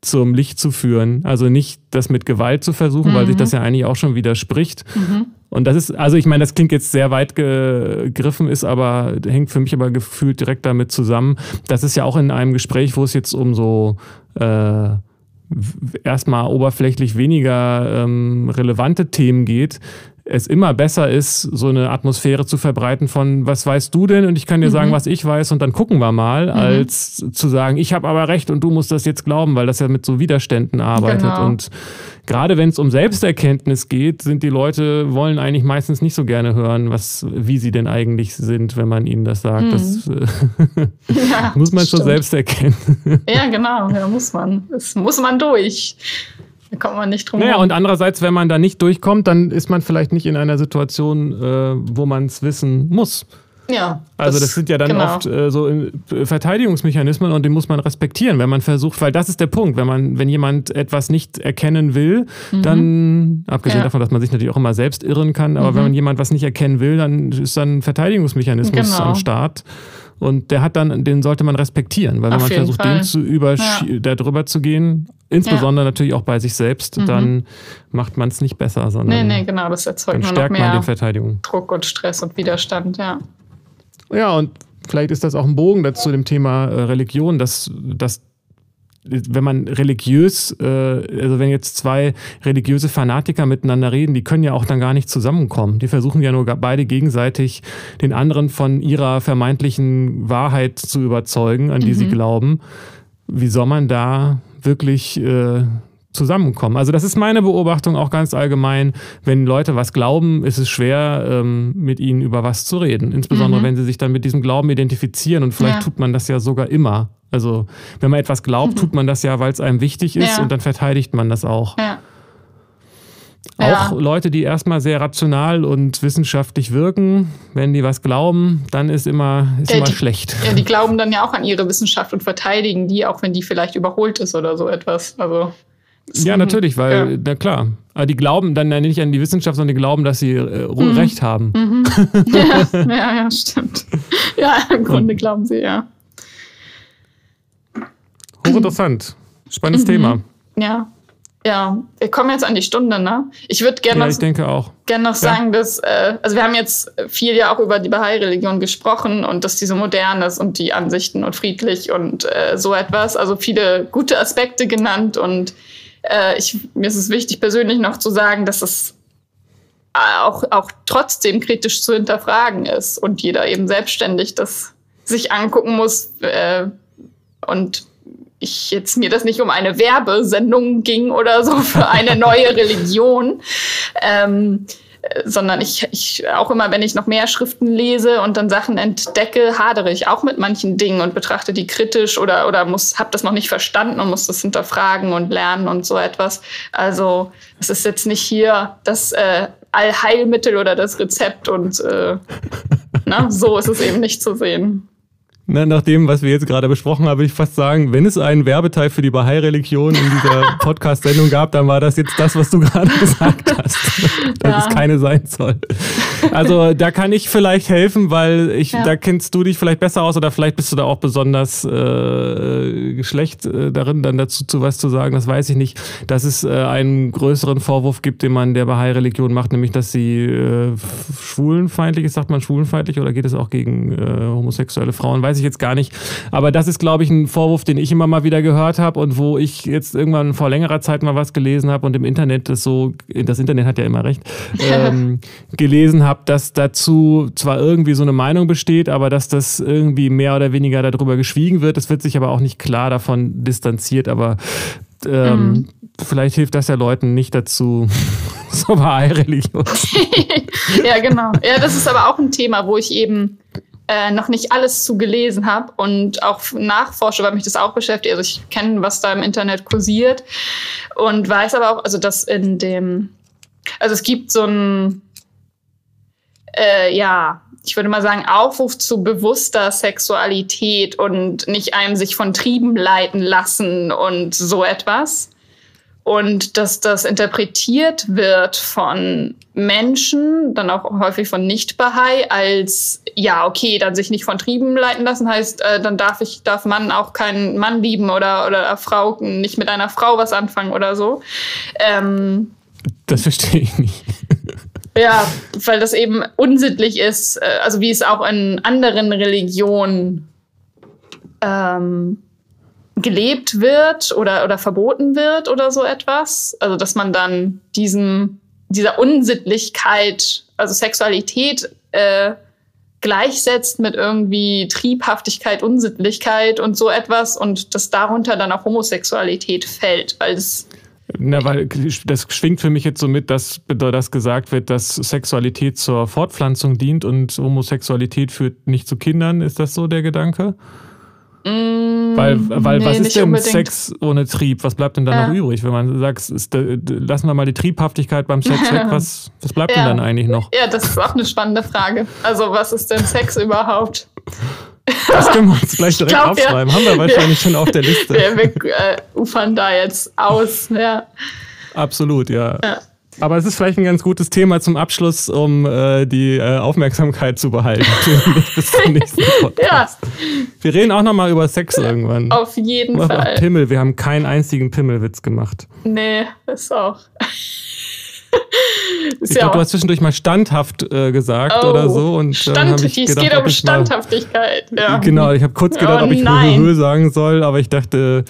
zum Licht zu führen. Also nicht das mit Gewalt zu versuchen, mhm. weil sich das ja eigentlich auch schon widerspricht. Mhm. Und das ist, also ich meine, das klingt jetzt sehr weit gegriffen, ist aber, hängt für mich aber gefühlt direkt damit zusammen. Das ist ja auch in einem Gespräch, wo es jetzt um so äh, erstmal oberflächlich weniger ähm, relevante Themen geht, es immer besser ist, so eine Atmosphäre zu verbreiten von, was weißt du denn? Und ich kann dir mhm. sagen, was ich weiß und dann gucken wir mal, mhm. als zu sagen, ich habe aber recht und du musst das jetzt glauben, weil das ja mit so Widerständen arbeitet. Genau. Und gerade wenn es um Selbsterkenntnis geht, sind die Leute, wollen eigentlich meistens nicht so gerne hören, was, wie sie denn eigentlich sind, wenn man ihnen das sagt. Mhm. Das ja, muss man schon selbst erkennen. ja, genau, ja, muss man. Das muss man durch. Da kommt man nicht drum Naja, rum. und andererseits, wenn man da nicht durchkommt, dann ist man vielleicht nicht in einer Situation, äh, wo man es wissen muss. Ja. Also das, das sind ja dann genau. oft äh, so äh, Verteidigungsmechanismen und die muss man respektieren, wenn man versucht, weil das ist der Punkt, wenn man, wenn jemand etwas nicht erkennen will, mhm. dann, abgesehen ja. davon, dass man sich natürlich auch immer selbst irren kann, aber mhm. wenn man jemand was nicht erkennen will, dann ist dann ein Verteidigungsmechanismus genau. am Start. Und der hat dann, den sollte man respektieren, weil wenn man versucht, Fall. den zu über ja. da drüber zu gehen, insbesondere ja. natürlich auch bei sich selbst, mhm. dann macht man es nicht besser, sondern nee, nee, genau, das erzeugt dann stärkt noch mehr man die Verteidigung. Druck und Stress und Widerstand, ja. Ja, und vielleicht ist das auch ein Bogen dazu zu dem Thema äh, Religion, dass, dass wenn man religiös, äh, also wenn jetzt zwei religiöse Fanatiker miteinander reden, die können ja auch dann gar nicht zusammenkommen. Die versuchen ja nur beide gegenseitig den anderen von ihrer vermeintlichen Wahrheit zu überzeugen, an die mhm. sie glauben. Wie soll man da wirklich äh, zusammenkommen. Also das ist meine Beobachtung auch ganz allgemein. Wenn Leute was glauben, ist es schwer, ähm, mit ihnen über was zu reden. Insbesondere, mhm. wenn sie sich dann mit diesem Glauben identifizieren. Und vielleicht ja. tut man das ja sogar immer. Also wenn man etwas glaubt, mhm. tut man das ja, weil es einem wichtig ist ja. und dann verteidigt man das auch. Ja. Auch Leute, die erstmal sehr rational und wissenschaftlich wirken, wenn die was glauben, dann ist immer, ist immer die, schlecht. Ja, die glauben dann ja auch an ihre Wissenschaft und verteidigen die, auch wenn die vielleicht überholt ist oder so etwas. Also ja, natürlich, weil, ja. na klar. Aber die glauben dann ja nicht an die Wissenschaft, sondern die glauben, dass sie äh, mhm. Recht haben. Mhm. Ja, ja, ja, stimmt. ja, im Grunde glauben sie, ja. Hochinteressant. Spannendes mhm. Thema. Ja. Ja, wir kommen jetzt an die Stunde, ne? Ich würde gerne ja, noch. Gern noch sagen, ja. dass, äh, also wir haben jetzt viel ja auch über die Bahai-Religion gesprochen und dass die so modern ist und die Ansichten und friedlich und äh, so etwas. Also viele gute Aspekte genannt und äh, ich, mir ist es wichtig, persönlich noch zu sagen, dass es auch, auch trotzdem kritisch zu hinterfragen ist und jeder eben selbstständig das sich angucken muss äh, und ich jetzt mir das nicht um eine Werbesendung ging oder so für eine neue Religion, ähm, sondern ich, ich auch immer, wenn ich noch mehr Schriften lese und dann Sachen entdecke, hadere ich auch mit manchen Dingen und betrachte die kritisch oder oder muss habe das noch nicht verstanden und muss das hinterfragen und lernen und so etwas. Also es ist jetzt nicht hier das äh, Allheilmittel oder das Rezept und äh, na, so ist es eben nicht zu sehen. Na, nach dem, was wir jetzt gerade besprochen haben, würde ich fast sagen, wenn es einen Werbeteil für die Bahai-Religion in dieser Podcast-Sendung gab, dann war das jetzt das, was du gerade gesagt hast, dass ja. es keine sein soll. Also da kann ich vielleicht helfen, weil ich, ja. da kennst du dich vielleicht besser aus oder vielleicht bist du da auch besonders äh, schlecht äh, darin, dann dazu zu was zu sagen, das weiß ich nicht, dass es äh, einen größeren Vorwurf gibt, den man der Bahai-Religion macht, nämlich, dass sie äh, schwulenfeindlich ist, sagt man schwulenfeindlich oder geht es auch gegen äh, homosexuelle Frauen, weiß weiß ich jetzt gar nicht. Aber das ist, glaube ich, ein Vorwurf, den ich immer mal wieder gehört habe und wo ich jetzt irgendwann vor längerer Zeit mal was gelesen habe und im Internet das so, das Internet hat ja immer recht, ähm, gelesen habe, dass dazu zwar irgendwie so eine Meinung besteht, aber dass das irgendwie mehr oder weniger darüber geschwiegen wird. Es wird sich aber auch nicht klar davon distanziert, aber ähm, mhm. vielleicht hilft das ja Leuten nicht dazu, so bei Religion. ja, genau. Ja, das ist aber auch ein Thema, wo ich eben äh, noch nicht alles zu gelesen habe und auch nachforsche, weil mich das auch beschäftigt. Also ich kenne, was da im Internet kursiert und weiß aber auch, also dass in dem, also es gibt so ein, äh, ja, ich würde mal sagen, Aufruf zu bewusster Sexualität und nicht einem sich von Trieben leiten lassen und so etwas und dass das interpretiert wird von Menschen, dann auch häufig von Nicht-Bahai, als ja, okay, dann sich nicht von Trieben leiten lassen, heißt, äh, dann darf ich, darf Mann auch keinen Mann lieben oder, oder Frau nicht mit einer Frau was anfangen oder so. Ähm, das verstehe ich nicht. Ja, weil das eben unsittlich ist, äh, also wie es auch in anderen Religionen ähm, gelebt wird oder, oder verboten wird oder so etwas. Also, dass man dann diesem, dieser Unsittlichkeit, also Sexualität, äh, gleichsetzt mit irgendwie Triebhaftigkeit, Unsittlichkeit und so etwas und dass darunter dann auch Homosexualität fällt, weil es na, weil das schwingt für mich jetzt so mit, dass, dass gesagt wird, dass Sexualität zur Fortpflanzung dient und Homosexualität führt nicht zu Kindern. Ist das so der Gedanke? Mm, weil, weil nee, was ist denn unbedingt. Sex ohne Trieb? Was bleibt denn dann ja. noch übrig? Wenn man sagt, ist, lassen wir mal die Triebhaftigkeit beim Sex weg, was, was bleibt ja. denn dann eigentlich noch? Ja, das ist auch eine spannende Frage. Also, was ist denn Sex überhaupt? Das können wir uns gleich direkt glaub, aufschreiben. Ja. Haben wir wahrscheinlich schon auf der Liste. Wir, wir äh, ufern da jetzt aus. Ja. Absolut, ja. ja. Aber es ist vielleicht ein ganz gutes Thema zum Abschluss, um äh, die äh, Aufmerksamkeit zu behalten. Bis zum nächsten Podcast. Ja. Wir reden auch nochmal über Sex irgendwann. Auf jeden Fall. Pimmel. Wir haben keinen einzigen Pimmelwitz gemacht. Nee, ist auch. ich glaube, du hast zwischendurch mal standhaft äh, gesagt oh, oder so. Und, Stand, ich gedacht, es geht um Standhaftigkeit. Mal, ja. Genau, ich habe kurz gedacht, oh, ob ich Höhe sagen soll, aber ich dachte,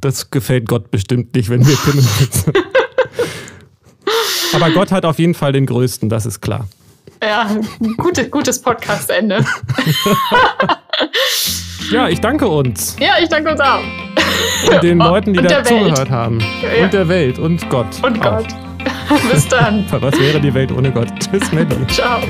das gefällt Gott bestimmt nicht, wenn wir Pimmelwitze aber Gott hat auf jeden Fall den größten, das ist klar. Ja, gute, gutes Podcast-Ende. ja, ich danke uns. Ja, ich danke uns auch. Und den Leuten, die da zugehört haben. Ja. Und der Welt und Gott. Und auch. Gott. Bis dann. Was wäre die Welt ohne Gott? Tschüss, Melly. Ciao.